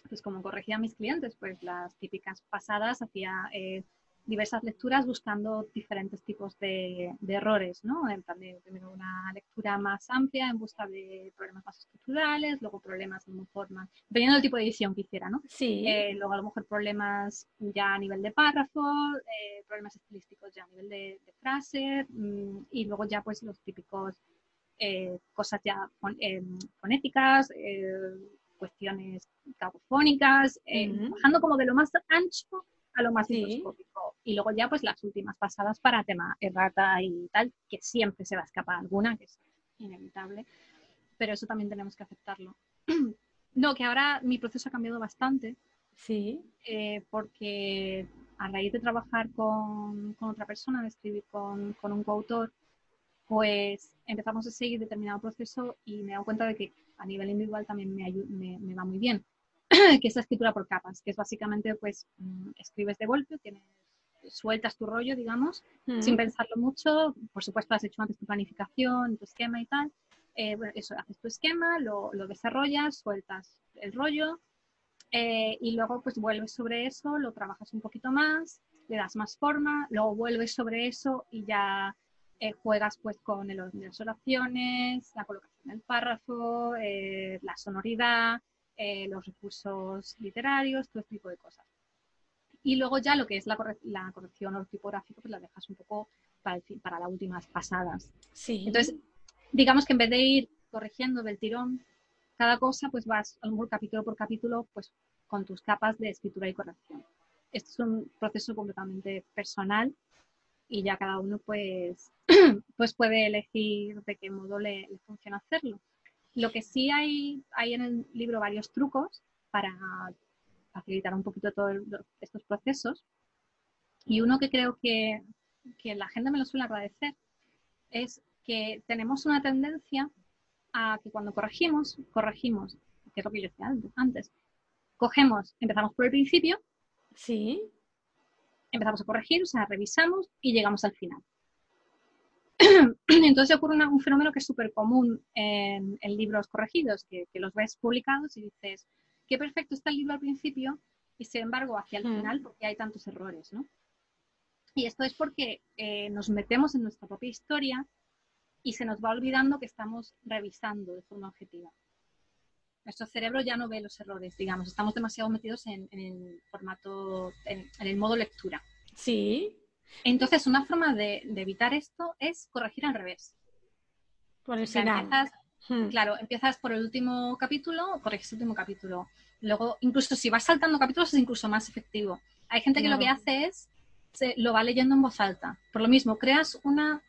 pues como corregía a mis clientes, pues las típicas pasadas hacía eh, diversas lecturas buscando diferentes tipos de, errores, ¿no? En plan de primero una lectura más amplia en busca de problemas más estructurales, luego problemas a lo mejor más, dependiendo del tipo de edición que hiciera, ¿no? Sí. Eh, luego a lo mejor problemas ya a nivel de párrafo, eh, problemas estilísticos ya a nivel de, frase, mm, y luego ya pues los típicos cosas ya fonéticas, cuestiones cacofónicas, eh, bajando como de lo más ancho a lo más microscópico. Y luego ya pues las últimas pasadas para tema errata y tal, que siempre se va a escapar alguna, que es inevitable, pero eso también tenemos que aceptarlo. no, que ahora mi proceso ha cambiado bastante. Sí. Eh, porque a raíz de trabajar con, con otra persona, de escribir con, con un coautor, pues empezamos a seguir determinado proceso y me he dado cuenta de que a nivel individual también me, me, va muy bien, que es la escritura por capas, que es básicamente pues mm, escribes de golpe, tienes, sueltas tu rollo, digamos, sin pensarlo mucho, por supuesto has hecho antes tu planificación, tu esquema y tal, eh, bueno, eso, haces tu esquema, lo, lo desarrollas, sueltas el rollo eh, y luego pues vuelves sobre eso, lo trabajas un poquito más, le das más forma, luego vuelves sobre eso y ya eh, juegas pues con el orden de las oraciones, la colocación del párrafo, eh, la sonoridad, eh, los recursos literarios, todo este tipo de cosas. Y luego ya lo que es la, corrección ortopográfica, pues la dejas un poco para, para las últimas pasadas. Sí. Entonces, digamos que en vez de ir corrigiendo del tirón cada cosa, pues vas a lo mejor capítulo por capítulo, pues con tus capas de escritura y corrección. Esto es un proceso completamente personal y ya cada uno pues, pues puede elegir de qué modo le, funciona hacerlo. Lo que sí hay, hay en el libro varios trucos para facilitar un poquito todos estos procesos y uno que creo que, que la gente me lo suele agradecer es que tenemos una tendencia a que cuando corregimos, corregimos, que es lo que yo decía antes, cogemos, empezamos por el principio, sí, empezamos a corregir, o sea, revisamos y llegamos al final. Entonces ocurre un fenómeno que es súper común en, libros corregidos, que, los ves publicados y dices, qué perfecto está el libro al principio y sin embargo hacia el hmm. final porque hay tantos errores, ¿no? Y esto es porque eh, nos metemos en nuestra propia historia y se nos va olvidando que estamos revisando de forma objetiva. Nuestro cerebro ya no ve los errores, digamos, estamos demasiado metidos en, el formato, en, el modo lectura. Sí. Entonces, una forma de, evitar esto es corregir al revés. Por el final. Hmm. Claro, empiezas por el último capítulo, corriges el último capítulo. Luego, incluso si vas saltando capítulos, es incluso más efectivo. Hay gente que lo que hace es, se, lo va leyendo en voz alta. Por lo mismo, creas una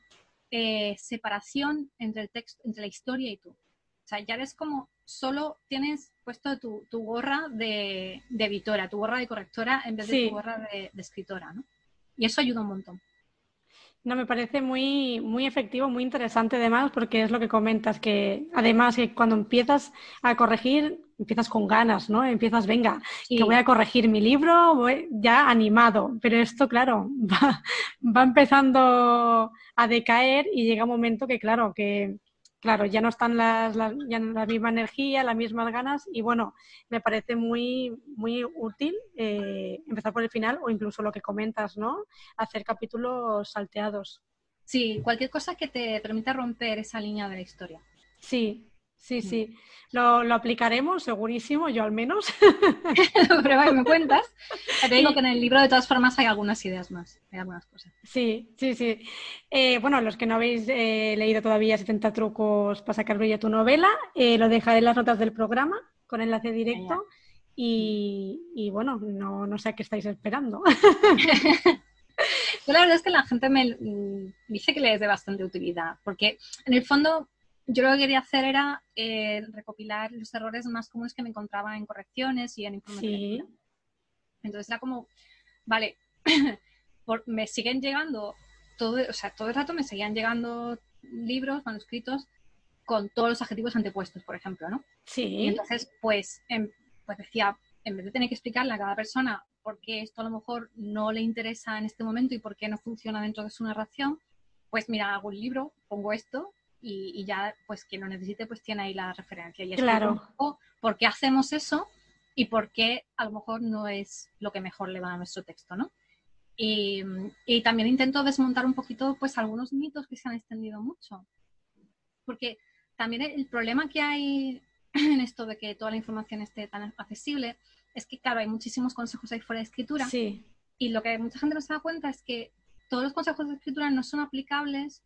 eh, separación entre el texto, entre la historia y tú. O sea, ya ves como solo tienes puesto tu, gorra de, editora, tu gorra de correctora en vez de tu gorra de, escritora, ¿no? Y eso ayuda un montón. No, me parece muy, muy efectivo, muy interesante además, porque es lo que comentas, que además que cuando empiezas a corregir, empiezas con ganas, ¿no? Empiezas, venga, que voy a corregir mi libro, voy ya animado, pero esto, claro, va, va empezando a decaer y llega un momento que, claro, que claro, ya no están las, ya la misma energía, las mismas ganas y bueno, me parece muy, muy útil eh, empezar por el final o incluso lo que comentas, ¿no? Hacer capítulos salteados. Sí, cualquier cosa que te permita romper esa línea de la historia. Sí, Sí, sí. Lo, aplicaremos, segurísimo, yo al menos. Prueba que me cuentas. Te digo que en el libro, de todas formas, hay algunas ideas más, hay algunas cosas. Sí, sí, sí. Eh, bueno, los que no habéis eh, leído todavía 70 trucos para sacar brillo a tu novela, eh, lo dejaré en las notas del programa con enlace directo. Y, bueno, no, no sé a qué estáis esperando. Yo la verdad es que la gente me dice que le es de bastante utilidad, porque en el fondo yo lo que quería hacer era eh, recopilar los errores más comunes que me encontraba en correcciones y en información. Entonces era como, vale, me siguen llegando, todo, o sea, todo el rato me seguían llegando libros, manuscritos, con todos los adjetivos antepuestos, por ejemplo, ¿no? Sí. Y entonces, pues, em, pues decía, en vez de tener que explicarle a cada persona por qué esto a lo mejor no le interesa en este momento y por qué no funciona dentro de su narración, pues mira, hago un libro, pongo esto y, ya, pues quien lo necesite, pues tiene ahí la referencia. Y claro. por qué hacemos eso y por qué a lo mejor no es lo que mejor le va a nuestro texto, ¿no? Y, también intento desmontar un poquito, pues, algunos mitos que se han extendido mucho. Porque también el problema que hay en esto de que toda la información esté tan accesible es que, claro, hay muchísimos consejos ahí fuera de escritura. Sí. Y lo que mucha gente no se da cuenta es que todos los consejos de escritura no son aplicables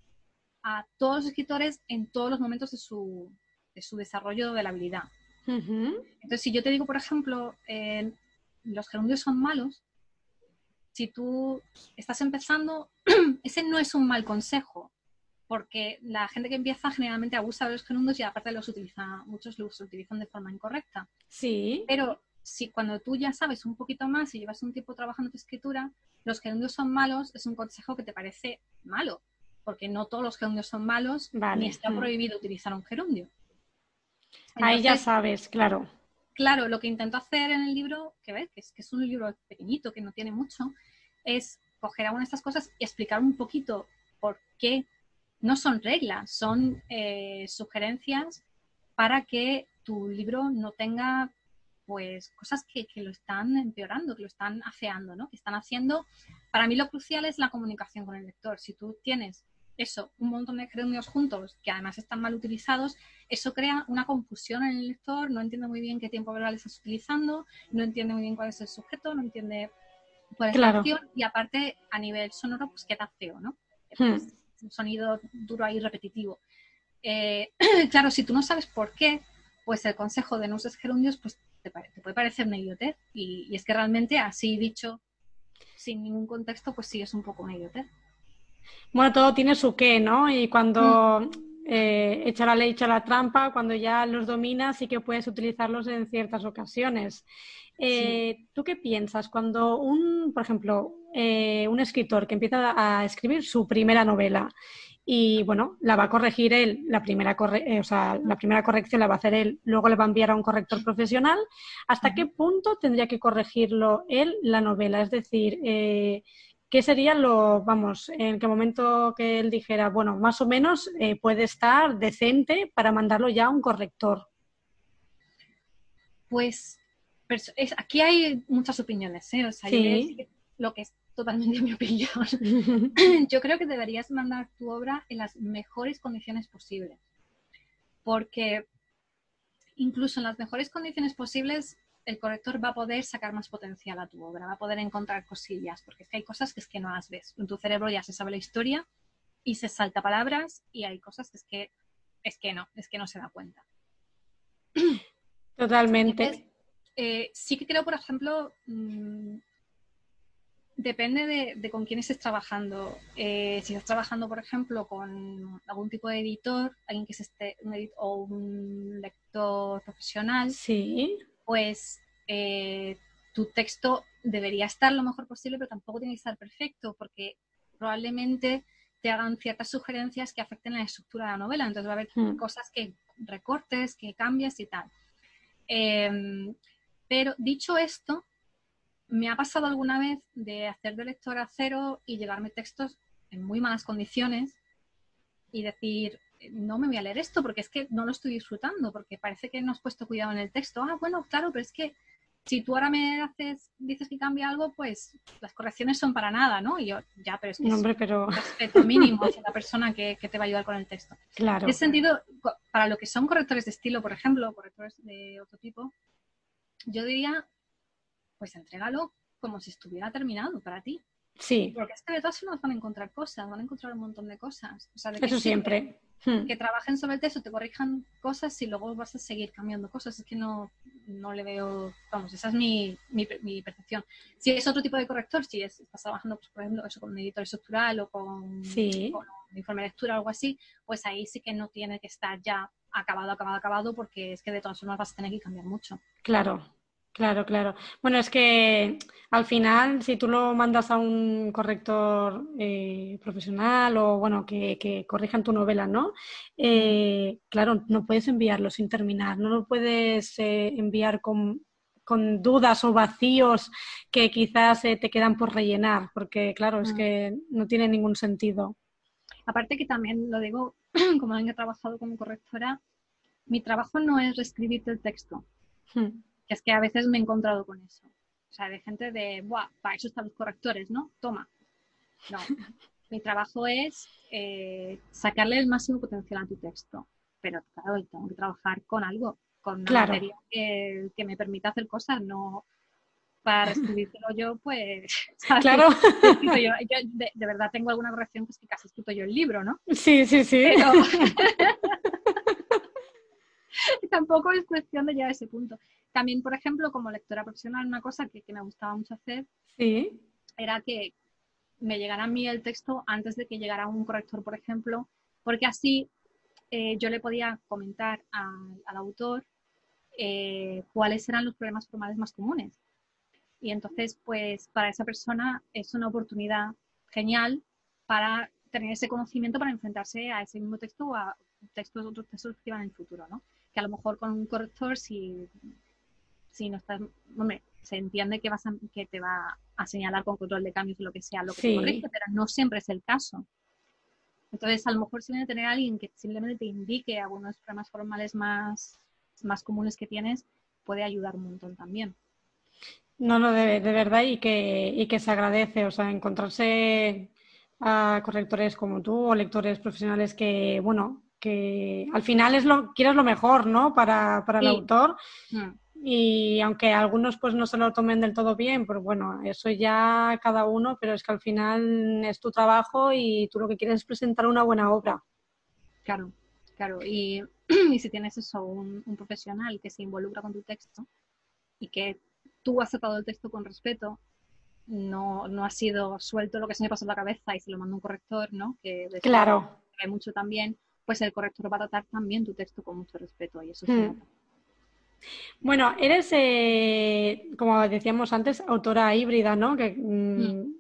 a todos los escritores en todos los momentos de su, de su desarrollo de la habilidad. Entonces, si yo te digo, por ejemplo, eh, los gerundios son malos, si tú estás empezando, ese no es un mal consejo, porque la gente que empieza generalmente abusa de los gerundios y aparte los utiliza, muchos los utilizan de forma incorrecta. Sí. Pero si cuando tú ya sabes un poquito más y llevas un tiempo trabajando tu escritura, los gerundios son malos, es un consejo que te parece malo, porque no todos los gerundios son malos, ni está mm. prohibido utilizar un gerundio. Ahí ya sabes, claro. Claro, lo que intento hacer en el libro, que ves, que es, que es un libro pequeñito, que no tiene mucho, es coger algunas de estas cosas y explicar un poquito por qué no son reglas, son eh, sugerencias para que tu libro no tenga pues cosas que, que, lo están empeorando, que lo están afeando, ¿no? Que están haciendo. Para mí lo crucial es la comunicación con el lector. Si tú tienes eso, un montón de gerundios juntos que además están mal utilizados, eso crea una confusión en el lector, no entiende muy bien qué tiempo verbal estás utilizando, no entiende muy bien cuál es el sujeto, no entiende cuál es la acción y aparte a nivel sonoro pues queda feo, ¿no? Hmm. un sonido duro ahí repetitivo. Eh, claro, si tú no sabes por qué, pues el consejo de no uses gerundios pues te, puede parecer una idiotez y, y, es que realmente así dicho sin ningún contexto pues sí es un poco una idiotez. Bueno, todo tiene su qué, ¿no? Y cuando mm. eh, echa la ley, echa la trampa, cuando ya los dominas, sí que puedes utilizarlos en ciertas ocasiones. Eh, ¿Tú qué piensas cuando un, por ejemplo, eh, un escritor que empieza a escribir su primera novela y bueno, la va a corregir él, la primera, o sea, la primera corrección la va a hacer él, luego le va a enviar a un corrector profesional, ¿hasta qué punto tendría que corregirlo él la novela? Es decir, ¿qué sería lo, vamos, en qué momento que él dijera, bueno, más o menos eh, puede estar decente para mandarlo ya a un corrector? Pues aquí hay muchas opiniones, ¿eh? O sea, lo que es totalmente mi opinión. yo creo que deberías mandar tu obra en las mejores condiciones posibles. Porque incluso en las mejores condiciones posibles el corrector va a poder sacar más potencial a tu obra, va a poder encontrar cosillas, porque es que hay cosas que es que no las ves. En tu cerebro ya se sabe la historia y se salta palabras y hay cosas que es que es que no, es que no se da cuenta. Totalmente. Eh, sí que creo, por ejemplo, mm, depende de, con quién estés trabajando. Eh, si estás trabajando, por ejemplo, con algún tipo de editor, alguien que se esté, o un lector profesional, sí pues eh, tu texto debería estar lo mejor posible, pero tampoco tiene que estar perfecto, porque probablemente te hagan ciertas sugerencias que afecten la estructura de la novela. Entonces va a haber hmm. cosas que recortes, que cambias y tal. Em, pero dicho esto, me ha pasado alguna vez de hacer de lector a cero y llevarme textos en muy malas condiciones y decir, no me voy a leer esto porque es que no lo estoy disfrutando, porque parece que no has puesto cuidado en el texto. Ah, bueno, claro, pero es que si tú ahora me haces, dices que cambia algo, pues las correcciones son para nada, ¿no? Y yo, ya, pero es que es pero... respeto mínimo hacia la persona que, te va a ayudar con el texto. Claro. En ese sentido, para lo que son correctores de estilo, por ejemplo, correctores de otro tipo, yo diría, pues entrégalo como si estuviera terminado para ti. Sí. Porque es que de todas formas van a encontrar cosas, van a encontrar un montón de cosas. Eso siempre. Hmm. Que trabajen sobre el texto, te corrijan cosas y luego vas a seguir cambiando cosas. Es que no, no le veo, vamos, esa es mi, mi, percepción. Si es otro tipo de corrector, si es, estás trabajando, pues, por ejemplo, eso con un editor estructural o con, sí. con un informe de lectura o algo así, pues ahí sí que no tiene que estar ya acabado, acabado, acabado, porque es que de todas formas vas a tener que cambiar mucho. Claro, Claro, claro. Bueno, es que al final, si tú lo mandas a un corrector eh, profesional o bueno, que, que, corrijan tu novela, ¿no? Eh, claro, no puedes enviarlo sin terminar, no lo puedes eh, enviar con, con, dudas o vacíos que quizás te quedan por rellenar, porque claro, es mm. que no tiene ningún sentido. Aparte que también lo digo, como alguien que he trabajado como correctora, mi trabajo no es reescribirte el texto. Hmm que es que a veces me he encontrado con eso. O sea, de gente de, Buah, para eso están los correctores, ¿no? Toma. No. Mi trabajo es eh, sacarle el máximo potencial a tu texto. Pero claro, tengo que trabajar con algo, con una materia que, me permita hacer cosas, no para escribirlo yo, pues. Claro. Yo, de, verdad tengo alguna corrección que es que casi he escrito yo el libro, ¿no? Sí, sí, sí. Pero... tampoco es cuestión de llegar a ese punto. También, por ejemplo, como lectora profesional, una cosa que, me gustaba mucho hacer ¿Sí? era que me llegara a mí el texto antes de que llegara un corrector, por ejemplo, porque así eh, yo le podía comentar al autor eh, cuáles eran los problemas formales más comunes. Y entonces, pues para esa persona es una oportunidad genial para tener ese conocimiento para enfrentarse a ese mismo texto o a textos, otros textos que van en el futuro, ¿no? Que a lo mejor con un corrector, si si no estás, hombre, se entiende que, vas que te va a señalar con control de cambios lo que sea, lo que te corrige, pero no siempre es el caso. Entonces, a lo mejor si viene tener a alguien que simplemente te indique algunos problemas formales más, más comunes que tienes, puede ayudar un montón también. No, no, de, de verdad y que, y que se agradece, o sea, encontrarse a correctores como tú o lectores profesionales que, bueno, que al final es lo, quieres lo mejor, ¿no? Para, para el autor. Mm y aunque algunos pues no se lo tomen del todo bien, pues bueno, eso ya cada uno, pero es que al final es tu trabajo y tú lo que quieres es presentar una buena obra. Claro, claro. Y, si tienes eso, un, profesional que se involucra con tu texto y que tú has tratado el texto con respeto, no, no ha sido suelto lo que se me pasó en la cabeza y se lo manda un corrector, ¿no? Que claro. hay mucho también, pues el corrector va a tratar también tu texto con mucho respeto y eso es hmm. Bueno, eres, eh, como decíamos antes, autora híbrida, ¿no? Que mm,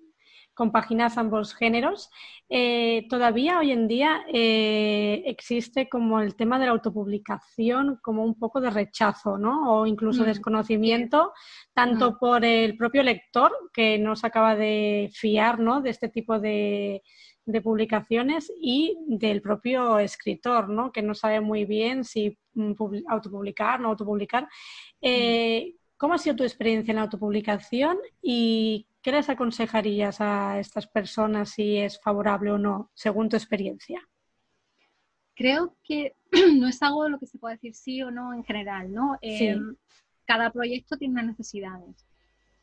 compaginas ambos géneros. Eh, todavía hoy en día eh, existe como el tema de la autopublicación como un poco de rechazo, ¿no? O incluso mm, desconocimiento, tanto mm. por el propio lector, que no se acaba de fiar, ¿no? De este tipo de, de publicaciones y del propio escritor, ¿no? que no sabe muy bien si mm, autopublicar, no autopublicar. Eh, ¿Cómo ha sido tu experiencia en la autopublicación y qué les aconsejarías a estas personas si es favorable o no, según tu experiencia? Creo que no es algo de lo que se puede decir sí o no en general, ¿no? Em, cada proyecto tiene unas necesidades.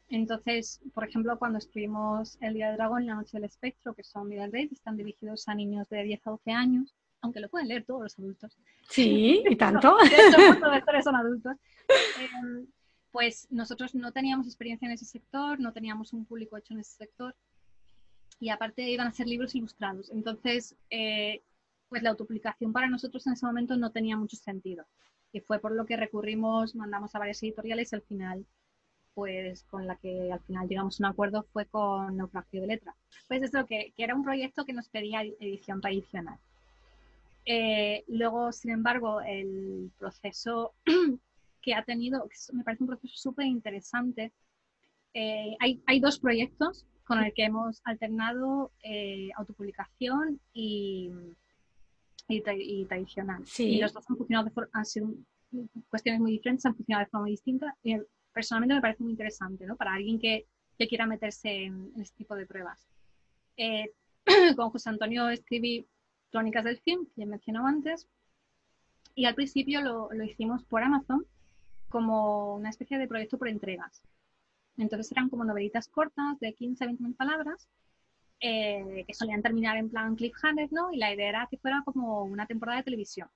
Entonces, por ejemplo, cuando escribimos El Día del Dragón y La Noche del Espectro, que son Middle Grade, están dirigidos a niños de 10 a 12 años, aunque lo pueden leer todos los adultos. Sí, y tanto. Todos los son adultos. Em, pues nosotros no teníamos experiencia en ese sector, no teníamos un público hecho en ese sector y aparte iban a ser libros ilustrados. Entonces, eh, pues la autopublicación para nosotros en ese momento no tenía mucho sentido. Y fue por lo que recurrimos, mandamos a varias editoriales y al final pues con la que al final llegamos a un acuerdo fue con Naufragio de Letra. Pues eso, que, que era un proyecto que nos pedía edición tradicional. Eh, luego, sin embargo, el proceso que ha tenido, me parece un proceso súper interesante. Eh, hay, hay, dos proyectos con el que hemos alternado eh, autopublicación y, y, tradicional. Y los dos han funcionado de han sido cuestiones muy diferentes, han funcionado de forma distinta. Y el, personalmente me parece muy interesante, ¿no? Para alguien que, quiera meterse en, este tipo de pruebas. Eh, con José Antonio escribí Crónicas del Film, que ya mencionado antes, y al principio lo, hicimos por Amazon como una especie de proyecto por entregas. Entonces eran como novelitas cortas de 15 a 20 mil palabras eh, que solían terminar en plan cliffhanger, ¿no? Y la idea era que fuera como una temporada de televisión.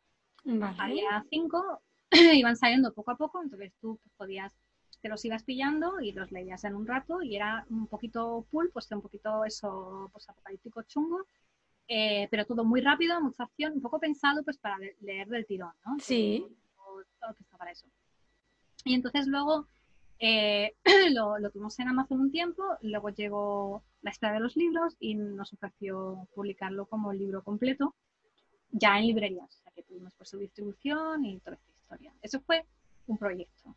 Había cinco, iban saliendo poco a poco, entonces tú pues, podías te los ibas pillando y los leías en un rato y era un poquito pulp, pues un poquito eso, pues apocalíptico chungo. eh, pero todo muy rápido, mucha acción, un poco pensado pues para leer del tirón, ¿no? Sí. Todo, que está para eso. Y entonces luego eh, lo, lo, tuvimos en Amazon un tiempo, luego llegó la espera de los libros y nos ofreció publicarlo como libro completo, ya en librerías, o sea que tuvimos por su distribución y toda esta historia. Eso fue un proyecto.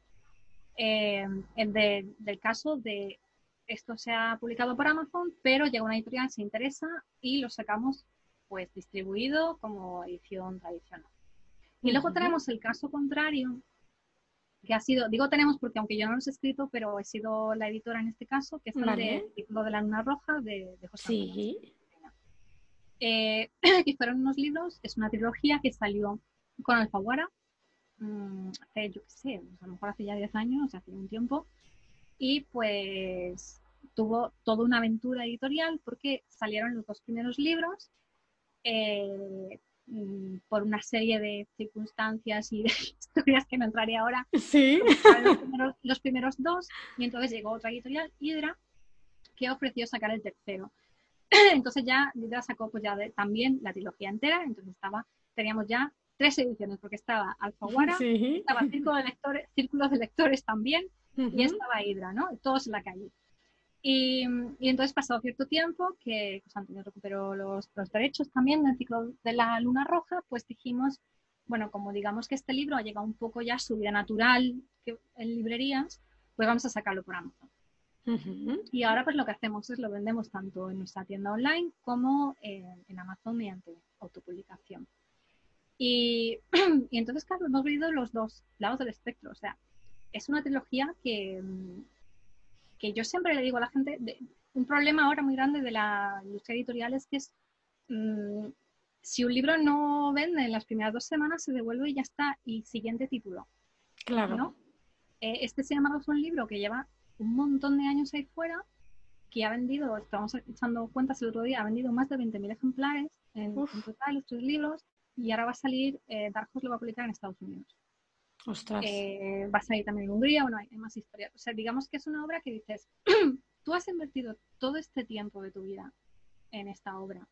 Eh, el del caso de esto se ha publicado por Amazon, pero llega una editorial, se interesa y lo sacamos pues distribuido como edición tradicional. Y luego tenemos el caso contrario, que ha sido, digo tenemos porque aunque yo no lo he escrito, pero he sido la editora en este caso, que es el de, de la Luna Roja de, José Sí. Eh, que fueron unos libros, es una trilogía que salió con Alfaguara, mmm, hace, yo qué sé, a lo mejor hace ya 10 años, hace un tiempo, y pues tuvo toda una aventura editorial porque salieron los dos primeros libros eh, mm, por una serie de circunstancias y de historias que no entraré ahora. Sí. Los primeros, dos y entonces llegó otra editorial, Hydra, que ofreció sacar el tercero. Entonces ya Hydra sacó pues ya también la trilogía entera, entonces estaba, teníamos ya tres ediciones porque estaba Alfaguara, estaba Círculo de Lectores, Círculos de Lectores también y estaba Hydra, ¿no? Todos en la calle. Y, y, entonces, pasado cierto tiempo, que José Antonio recuperó los, los, derechos también del ciclo de la Luna Roja, pues dijimos, bueno, como digamos que este libro ha llegado un poco ya a su vida natural que, en librerías, pues vamos a sacarlo por Amazon. Y ahora pues lo que hacemos es lo vendemos tanto en nuestra tienda online como en, en Amazon mediante autopublicación. Y, y, entonces, claro, hemos visto los dos lados del espectro. O sea, es una trilogía que, que yo siempre le digo a la gente, un problema ahora muy grande de la industria editorial es que es, mm, si un libro no vende en las primeras dos semanas, se devuelve y ya está, y siguiente título. Claro. Eh, este, sin embargo, es un libro que lleva un montón de años ahí fuera, que ha vendido, estamos echando cuentas el otro día, ha vendido más de 20.000 ejemplares en, total, los tres libros, y ahora va a salir, eh, Dark Horse lo va a publicar en Estados Unidos. Ostras. Eh, va a salir también en Hungría, bueno, hay, más historias. O sea, digamos que es una obra que dices, tú has invertido todo este tiempo de tu vida en esta obra.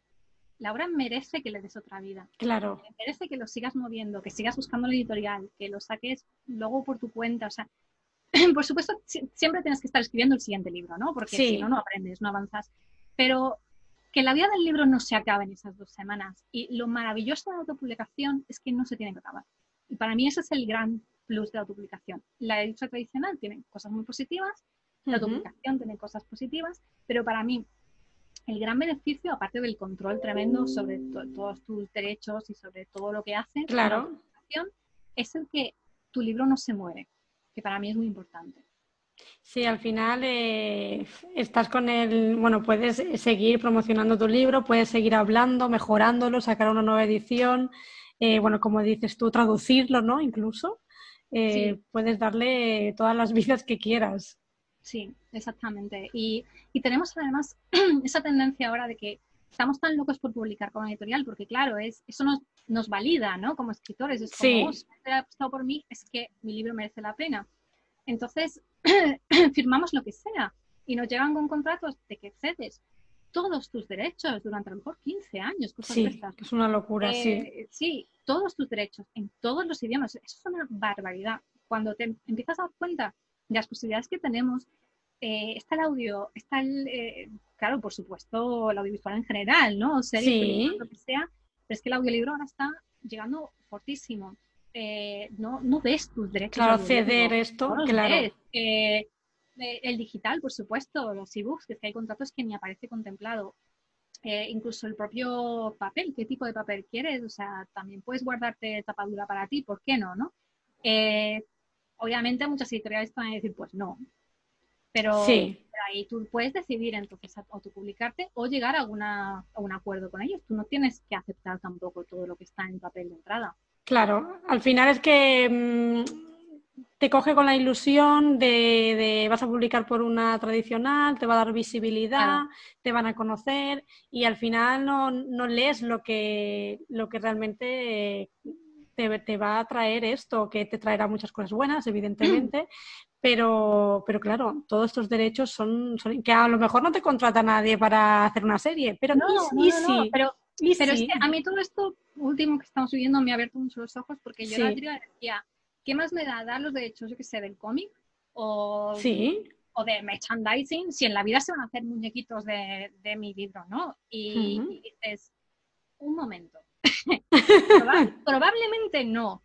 La obra merece que le des otra vida. Claro. Merece que lo sigas moviendo, que sigas buscando el editorial, que lo saques luego por tu cuenta. O sea, por supuesto, siempre tienes que estar escribiendo el siguiente libro, ¿no? Porque si no, no aprendes, no avanzas. Pero que la vida del libro no se acabe en esas dos semanas. Y lo maravilloso de la autopublicación es que no se tiene que acabar. Y para mí ese es el gran plus de la autopublicación. La edición tradicional tiene cosas muy positivas, la autopublicación tiene cosas positivas, pero para mí el gran beneficio, aparte del control tremendo sobre todos tus derechos y sobre todo lo que haces, claro. es el que tu libro no se muere, que para mí es muy importante. Sí, al final eh, estás con el, bueno, puedes seguir promocionando tu libro, puedes seguir hablando, mejorándolo, sacar una nueva edición, eh, bueno, como dices tú, traducirlo, ¿no? Incluso. Eh, puedes darle todas las vidas que quieras. Sí, exactamente. Y, tenemos además esa tendencia ahora de que estamos tan locos por publicar con editorial, porque claro, es, eso nos, nos valida, ¿no? Como escritores, es como, sí. oh, ha apostado por mí, es que mi libro merece la pena. Entonces, firmamos lo que sea y nos llegan con contratos de que cedes todos tus derechos durante a lo mejor 15 años. sí, es una locura, sí. Eh, sí, todos tus derechos en todos los idiomas. Eso es una barbaridad. Cuando te empiezas a dar cuenta de las posibilidades que tenemos, eh, está el audio, está el, eh, claro, por supuesto, el audiovisual en general, ¿no? sí. lo que sea, pero es que el audiolibro ahora está llegando fortísimo. No, no ves tus derechos. Claro, ceder esto, claro el digital, por supuesto, los ebooks, que es que hay contratos que ni aparece contemplado. Eh, incluso el propio papel, qué tipo de papel quieres, o sea, también puedes guardarte tapadura para ti, ¿por qué no? no? Eh, obviamente muchas editoriales van a decir, pues no, pero, ahí tú puedes decidir entonces autopublicarte o llegar a, a un acuerdo con ellos. Tú no tienes que aceptar tampoco todo lo que está en papel de entrada. Claro, al final es que mm, te coge con la ilusión de, vas a publicar por una tradicional, te va a dar visibilidad, te van a conocer y al final no, no lees lo que, lo que realmente te, te, va a traer esto, que te traerá muchas cosas buenas, evidentemente, pero, pero claro, todos estos derechos son, que a lo mejor no te contrata nadie para hacer una serie, pero no, no, no, pero Pero es que a mí todo esto último que estamos viviendo me ha abierto mucho los ojos porque yo la decía, ¿qué más me da dar los derechos, yo que sé, del cómic? O, o de merchandising, si en la vida se van a hacer muñequitos de, mi libro, ¿no? Y, dices, un momento. probablemente no.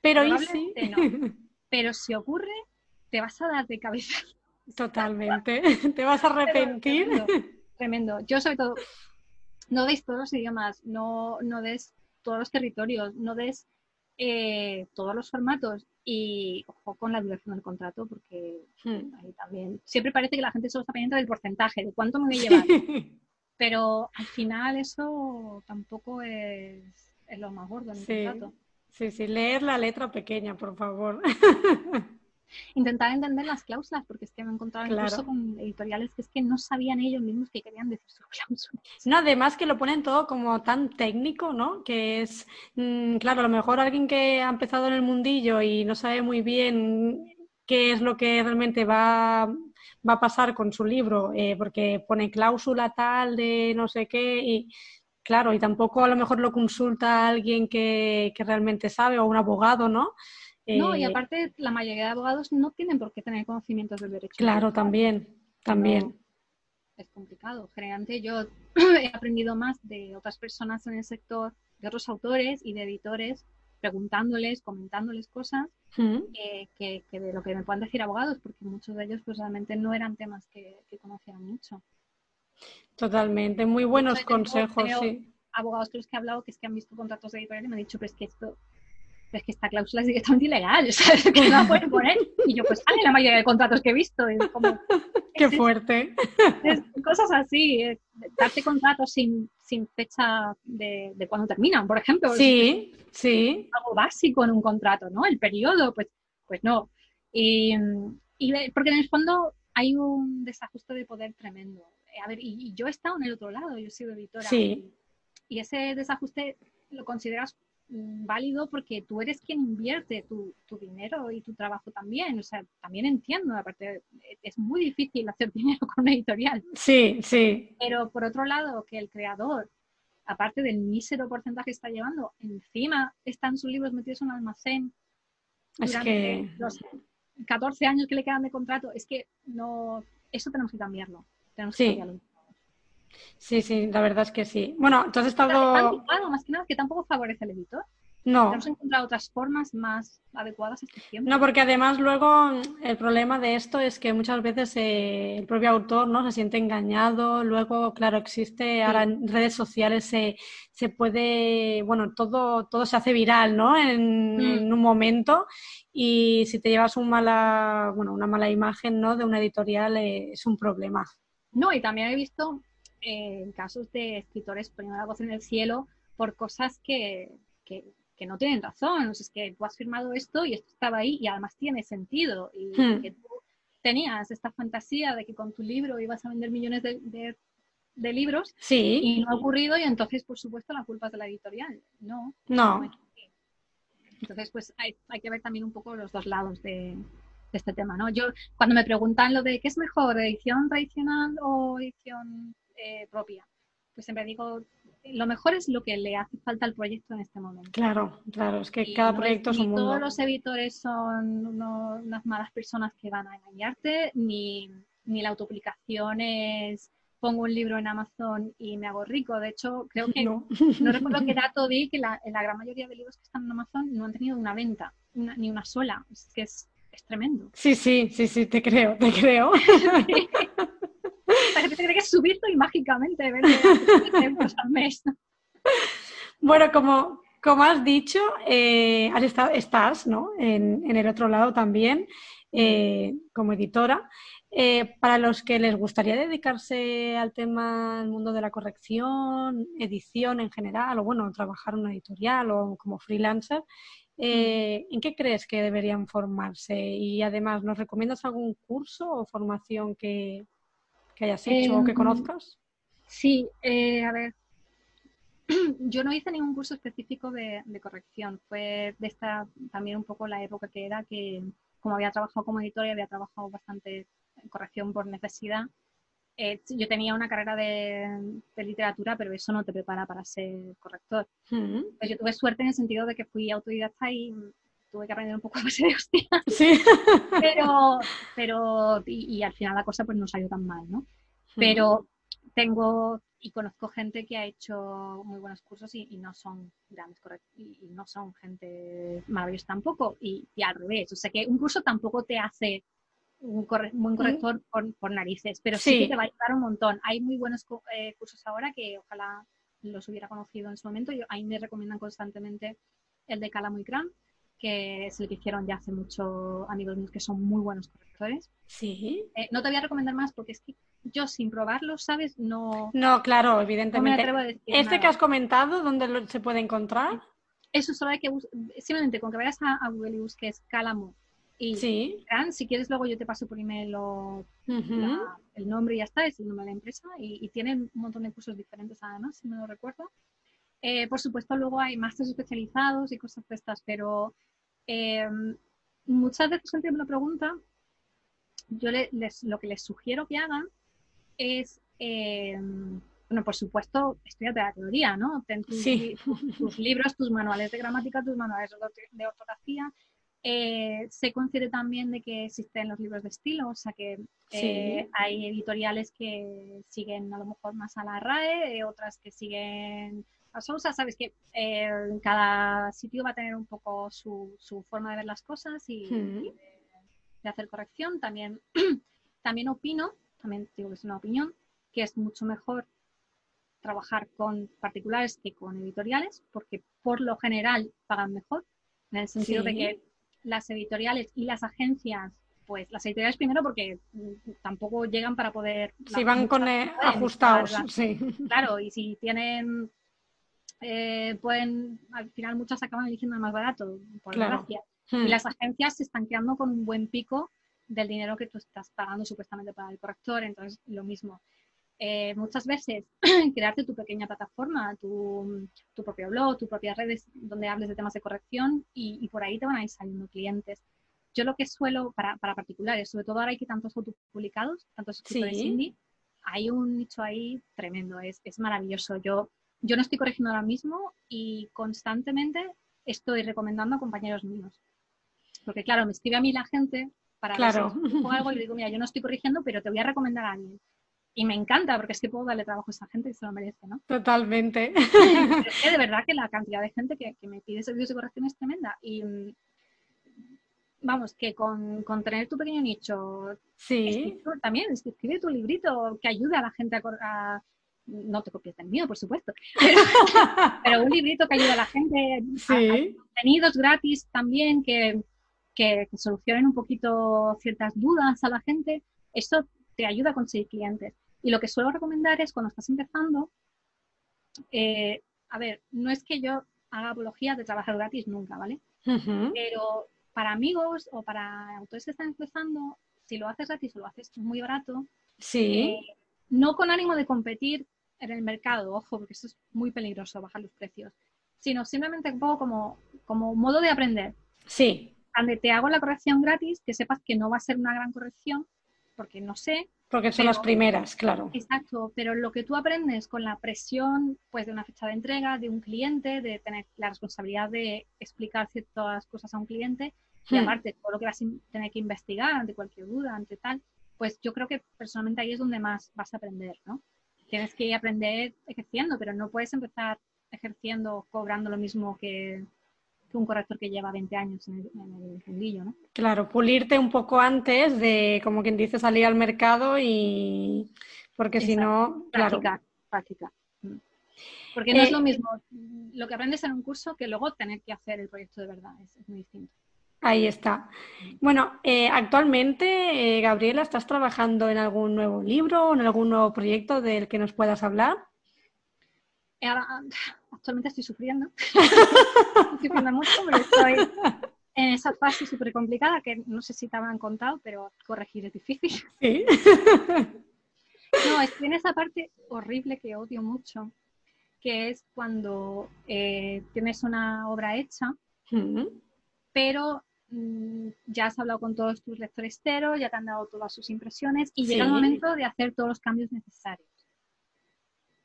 Pero ¿y sí? no. Pero si ocurre, te vas a dar de cabeza. Totalmente. te vas a arrepentir. tremendo. Yo sobre todo no des todos los idiomas, no, no des todos los territorios, no des eh, todos los formatos y ojo con la duración del contrato porque hmm. ahí también siempre parece que la gente solo está pendiente del porcentaje, de cuánto me voy a llevar. Pero al final eso tampoco es, lo más gordo en el contrato. Sí, sí, leer la letra pequeña, por favor. intentar entender las cláusulas, porque es que me he encontrado incluso con editoriales que es que no sabían ellos mismos que querían decir sus cláusulas. No, además que lo ponen todo como tan técnico, ¿no? Que es, mm, claro, a lo mejor alguien que ha empezado en el mundillo y no sabe muy bien qué es lo que realmente va, va a pasar con su libro, eh, porque pone cláusula tal de no sé qué y claro, y tampoco a lo mejor lo consulta alguien que, que realmente sabe o un abogado, ¿no? No, y eh, aparte la mayoría de abogados no tienen por qué tener conocimientos del derecho. Claro, también, también. es complicado. Generalmente yo he aprendido más de otras personas en el sector, de otros autores y de editores, preguntándoles, comentándoles cosas, mm. que, de lo que me puedan decir abogados, porque muchos de ellos pues realmente no eran temas que, conocían mucho. Totalmente, muy buenos consejos, sí. Abogados que los que he hablado que es que han visto contratos de editorial y me han dicho, pues que esto es que esta cláusula es directamente ilegal, ¿sabes? No la pueden poner. Y yo, pues sale la mayoría de contratos que he visto. Y como, Qué fuerte. cosas así, eh, darte contratos sin, sin fecha de, de cuándo terminan, por ejemplo. Sí, sí. Algo básico en un contrato, ¿no? El periodo, pues, pues no. Y, y porque en el fondo hay un desajuste de poder tremendo. Eh, a ver, y, yo he estado en el otro lado, yo he sido editora. Sí. y ese desajuste lo consideras válido porque tú eres quien invierte tu, dinero y tu trabajo también. O sea, también entiendo, aparte, es muy difícil hacer dinero con una editorial. Sí, sí. Pero por otro lado, que el creador, aparte del mísero porcentaje que está llevando, encima están sus libros metidos en un almacén durante los 14 años que le quedan de contrato, es que no, eso tenemos que cambiarlo. Tenemos que cambiarlo. Sí, sí, la verdad es que sí. Bueno, entonces has estado... más que nada, que tampoco favorece al editor. No. Hemos encontrado otras formas más adecuadas a este tiempo. No, porque además luego el problema de esto es que muchas veces eh, el propio autor no se siente engañado. Luego, claro, existe ahora en redes sociales se, se puede, bueno, todo, todo se hace viral, ¿no? En, mm. en, un momento. Y si te llevas un mala, bueno, una mala imagen, ¿no? De una editorial eh, es un problema. No, y también he visto en casos de escritores poniendo la voz en el cielo por cosas que, que, no tienen razón. O sea, es que tú has firmado esto y esto estaba ahí y además tiene sentido. Y hmm. que tú tenías esta fantasía de que con tu libro ibas a vender millones de, de, libros sí. y no ha ocurrido y entonces, por supuesto, la culpa es de la editorial. No. No. entonces, pues hay, hay que ver también un poco los dos lados de, de este tema, ¿no? Yo, cuando me preguntan lo de qué es mejor, edición tradicional o edición eh, propia. Pues siempre digo, lo mejor es lo que le hace falta al proyecto en este momento. Claro, claro, es que cada proyecto es, un mundo. Todos los editores son unas malas personas que van a engañarte, ni, ni la autopublicación es pongo un libro en Amazon y me hago rico. De hecho, creo que no, recuerdo qué dato di que la, la, gran mayoría de libros que están en Amazon no han tenido una venta, ni una sola. Es que es, es, tremendo. Sí, sí, sí, sí, te creo, te creo. La gente cree que subir y mágicamente al mes. Bueno, como, como has dicho, eh, has estado, estás ¿no? en, el otro lado también eh, como editora. Eh, para los que les gustaría dedicarse al tema del mundo de la corrección, edición en general, o bueno, trabajar en una editorial o como freelancer, ¿en qué crees que deberían formarse? Y además, ¿nos recomiendas algún curso o formación que, que hayas hecho o que conozcas? Sí, eh, a ver, yo no hice ningún curso específico de, corrección. Fue de esta también un poco la época que era que, como había trabajado como editora y había trabajado bastante en corrección por necesidad, eh, yo tenía una carrera de, literatura, pero eso no te prepara para ser corrector. Mm. Pues yo tuve suerte en el sentido de que fui autodidacta y tuve que aprender un poco a base de hostia. Sí. pero, pero y, al final la cosa pues no salió tan mal, ¿no? Pero tengo y conozco gente que ha hecho muy buenos cursos y, no son grandes y, y, no son gente maravillosa tampoco y, al revés. O sea que un curso tampoco te hace un buen corrector por, narices, pero sí. que te va a ayudar un montón. Hay muy buenos eh, cursos ahora que ojalá los hubiera conocido en su momento. Yo, ahí me recomiendan constantemente el de Cala Muy Gran, que es el que hicieron ya hace mucho amigos míos que son muy buenos correctores. Sí. Eh, no te voy a recomendar más porque es que yo sin probarlo, ¿sabes? No. No, claro, evidentemente. ¿Este que has comentado, dónde se puede encontrar? Eso solo hay que simplemente con que vayas a, a Google y busques Cálamo y sí. si quieres luego yo te paso por email el nombre y ya está, es el nombre de la empresa y, tienen un montón de cursos diferentes además, si me lo recuerdo. Eh, por supuesto luego hay másteres especializados y cosas de estas, pero em, muchas veces gente me lo pregunta, yo les, lo que les sugiero que hagan es, em, bueno, por supuesto, estudiate la teoría, ¿no? Ten tus, tus, libros, tus manuales de gramática, tus manuales de ortografía, eh, se concibe también de que existen los libros de estilo, o sea que eh, hay editoriales que siguen a lo mejor más a la RAE, otras que siguen Sousa, sabes que cada sitio va a tener un poco su, forma de ver las cosas y, de, hacer corrección. También, también opino, también digo que es una opinión, que es mucho mejor trabajar con particulares que con editoriales, porque por lo general pagan mejor, en el sentido de que las editoriales y las agencias, pues las editoriales primero porque mm, tampoco llegan para poder... Si van con eh, ajustados, sí. Claro, y si tienen... Eh, pueden, al final muchas acaban eligiendo el más barato, por desgracia. Y hmm. las agencias se están quedando con un buen pico del dinero que tú estás pagando supuestamente para el corrector, entonces lo mismo. Eh, muchas veces crearte tu pequeña plataforma, tu, propio blog, tu propia redes donde hables de temas de corrección y, por ahí te van a ir saliendo clientes. Yo lo que suelo, para, particulares, sobre todo ahora hay que tantos autopublicados, tantos escritores indie, hay un nicho ahí tremendo, es, es maravilloso. Yo, yo no estoy corrigiendo ahora mismo y constantemente estoy recomendando a compañeros míos. Porque claro, me escribe a mí la gente para claro. algo y le digo, mira, yo no estoy corrigiendo, pero te voy a recomendar a alguien y me encanta porque es que puedo darle trabajo a esa gente y se lo merece, ¿no? Totalmente. es que de verdad que la cantidad de gente que, me pide servicios de corrección es tremenda y mm, vamos, que con, tener tu pequeño nicho, sí. también escribe tu librito que ayude a la gente a, no te copies del mío, por supuesto, pero, un librito que ayude a la gente, sí. contenidos gratis también que, que, solucionen un poquito ciertas dudas a la gente, eso te ayuda a conseguir clientes. Y lo que suelo recomendar es cuando estás empezando, eh, a ver, no es que yo haga apología de trabajar gratis nunca, ¿vale? Pero para amigos o para autores que están empezando, si lo haces gratis o lo haces muy barato, sí. Eh, no con ánimo de competir en el mercado, ojo, porque esto es muy peligroso, bajar los precios, sino simplemente un poco como, como modo de aprender. Sí. Donde te hago la corrección gratis, que sepas que no va a ser una gran corrección, porque no sé. Porque son las primeras, claro. Exacto, pero lo que tú aprendes con la presión pues, de una fecha de entrega, de un cliente, de tener la responsabilidad de explicar ciertas cosas a un cliente, y hmm. aparte todo lo que vas a tener que investigar ante cualquier duda, ante tal, pues yo creo que personalmente ahí es donde más vas a aprender, ¿no? Tienes que aprender ejerciendo, pero no puedes empezar ejerciendo cobrando lo mismo que, que un corrector que lleva 20 años en el, fundillo, ¿no? Claro, pulirte un poco antes de, como quien dice, salir al mercado y... Porque si no, claro. Práctica, mm. Porque no es eh, lo mismo lo que aprendes en un curso que luego tener que hacer el proyecto de verdad, es, muy distinto. Ahí está. Bueno, eh, actualmente, eh, Gabriela, ¿estás trabajando en algún nuevo libro o en algún nuevo proyecto del que nos puedas hablar? actualmente estoy sufriendo. estoy sufriendo mucho porque estoy en esa fase súper complicada que no sé si te habrán contado, pero corregir es difícil. Sí. no, estoy en esa parte horrible que odio mucho, que es cuando eh, tienes una obra hecha, pero ya has hablado con todos tus lectores cero, ya te han dado todas sus impresiones y llega el momento de hacer todos los cambios necesarios.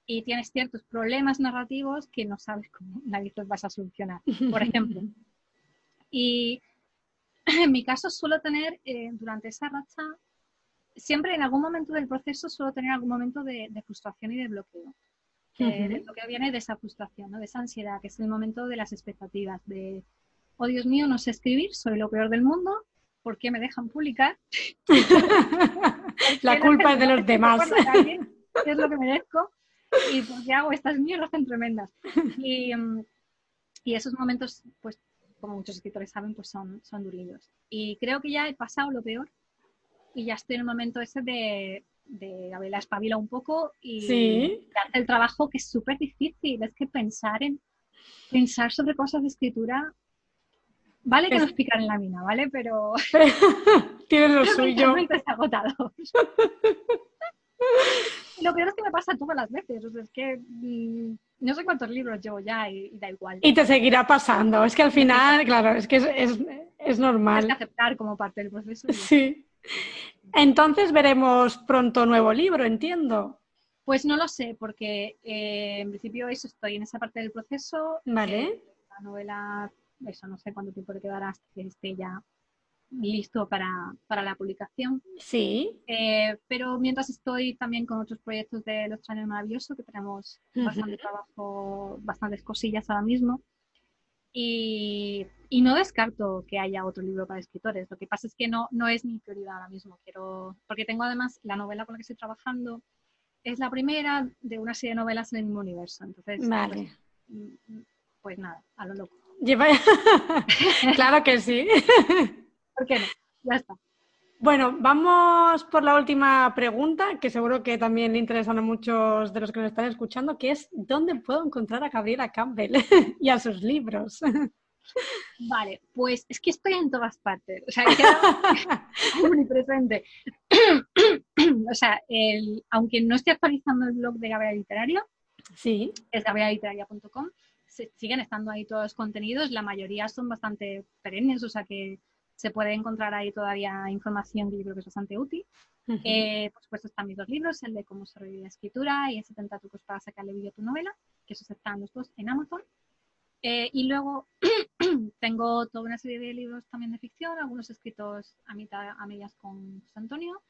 Y tienes ciertos problemas narrativos que no sabes cómo nadie los vas a solucionar, por ejemplo. Y en mi caso suelo tener eh, durante esa racha, siempre en algún momento del proceso suelo tener algún momento de, frustración y de bloqueo. Eh, El bloqueo viene de esa frustración, ¿no? de esa ansiedad, que es el momento de las expectativas, de, oh Dios mío, no sé escribir, soy lo peor del mundo, ¿por qué me dejan publicar? la culpa es de los demás. ¿Qué es lo que merezco? ¿Y por qué hago estas mierdas tan tremendas? Y, mm, y esos momentos, pues como muchos escritores saben, pues son, son durillos. Y creo que ya he pasado lo peor y ya estoy en el momento ese de, de a ver, la espabila un poco y ¿Sí? hacer el trabajo que es súper difícil. Es que pensar en pensar sobre cosas de escritura, vale que es... nos pican en la mina, ¿vale? Pero tiene lo suyo. agotados. lo peor es que me pasa todas las veces. O sea, es que mmm, no sé cuántos libros llevo ya y, y, da igual. Y te seguirá pasando. Es que al final, claro, es que es, es, es normal. Tienes que aceptar como parte del proceso. Sí. Entonces veremos pronto nuevo libro, entiendo. Pues no lo sé, porque eh, en principio eso estoy en esa parte del proceso. Vale. Eh, la novela, eso no sé cuánto tiempo le quedará hasta que esté ya listo para, para la publicación. Sí. Eh, pero mientras estoy también con otros proyectos de Los Channel Maravilloso, que tenemos uh -huh. bastante trabajo, bastantes cosillas ahora mismo. Y, y, no descarto que haya otro libro para escritores. Lo que pasa es que no, no es mi prioridad ahora mismo. Quiero, porque tengo además la novela con la que estoy trabajando, es la primera de una serie de novelas en el mismo universo. Entonces, vale. pues, pues nada, a lo loco. Lleva... claro que sí. ¿Por qué no? Ya está. Bueno, vamos por la última pregunta, que seguro que también le interesan a muchos de los que nos están escuchando, que es ¿dónde puedo encontrar a Gabriela Campbell y a sus libros? Vale, pues es que estoy en todas partes, o sea, que omnipresente. o sea, el, aunque no esté actualizando el blog de Gabriela Literaria, sí. es gabrielaliteraria.com, siguen estando ahí todos los contenidos, la mayoría son bastante perennes, o sea que se puede encontrar ahí todavía información que yo creo que es bastante útil. Uh -huh. eh, por supuesto están mis dos libros, el de cómo sobrevivir la escritura y el 70 trucos para sacarle vídeo a tu novela, que esos están los dos en Amazon. Eh, y luego tengo toda una serie de libros también de ficción, algunos escritos a, mitad, a medias con José Antonio.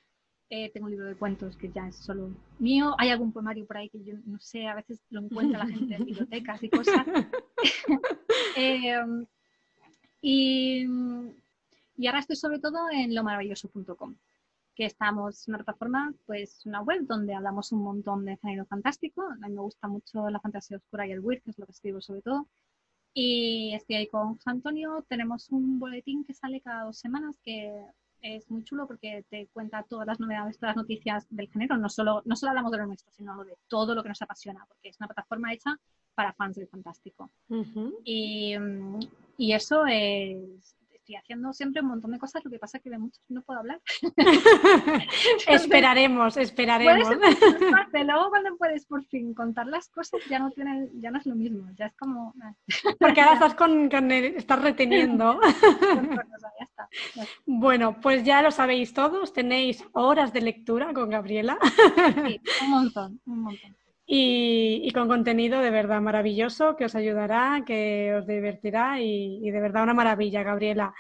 Eh, tengo un libro de cuentos que ya es solo mío. Hay algún poemario por ahí que yo no sé, a veces lo encuentra la gente en bibliotecas y cosas. Eh, y y ahora estoy sobre todo en lomaravilloso.com, que estamos en una plataforma, pues una web donde hablamos un montón de género fantástico. A mí me gusta mucho la fantasía oscura y el weird, que es lo que escribo sobre todo. Y estoy ahí con José Antonio. Tenemos un boletín que sale cada dos semanas que es muy chulo porque te cuenta todas las novedades, todas las noticias del género. No solo, no solo hablamos de lo nuestro, sino de todo lo que nos apasiona, porque es una plataforma hecha para fans del fantástico. Uh -huh. y, y eso es, estoy haciendo siempre un montón de cosas, lo que pasa es que de muchos no puedo hablar. esperaremos, esperaremos. Parte. Luego cuando puedes por fin contar las cosas ya no tiene, ya no es lo mismo, ya es como... Porque ahora estás con, con el, estás reteniendo. ya está, ya. Bueno, pues ya lo sabéis todos, tenéis horas de lectura con Gabriela. Sí, un montón, un montón. Y, y, con contenido de verdad maravilloso que os ayudará, que os divertirá y, y, de verdad una maravilla, Gabriela.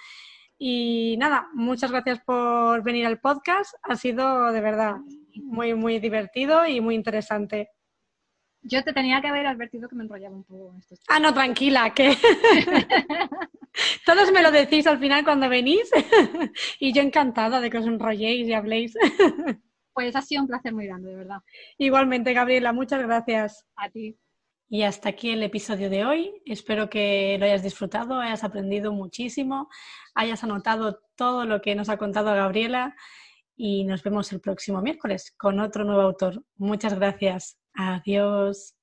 Y nada, muchas gracias por venir al podcast. Ha sido de verdad muy, muy divertido y muy interesante. Yo te tenía que haber advertido que me enrollaba un poco en Ah, no, tranquila, que todos me lo decís al final cuando venís y yo encantada de que os enrolléis y habléis. Pues ha sido un placer muy grande, de verdad. Igualmente, Gabriela, muchas gracias. A ti. Y hasta aquí el episodio de hoy. Espero que lo hayas disfrutado, hayas aprendido muchísimo, hayas anotado todo lo que nos ha contado Gabriela y nos vemos el próximo miércoles con otro nuevo autor. Muchas gracias. Adiós.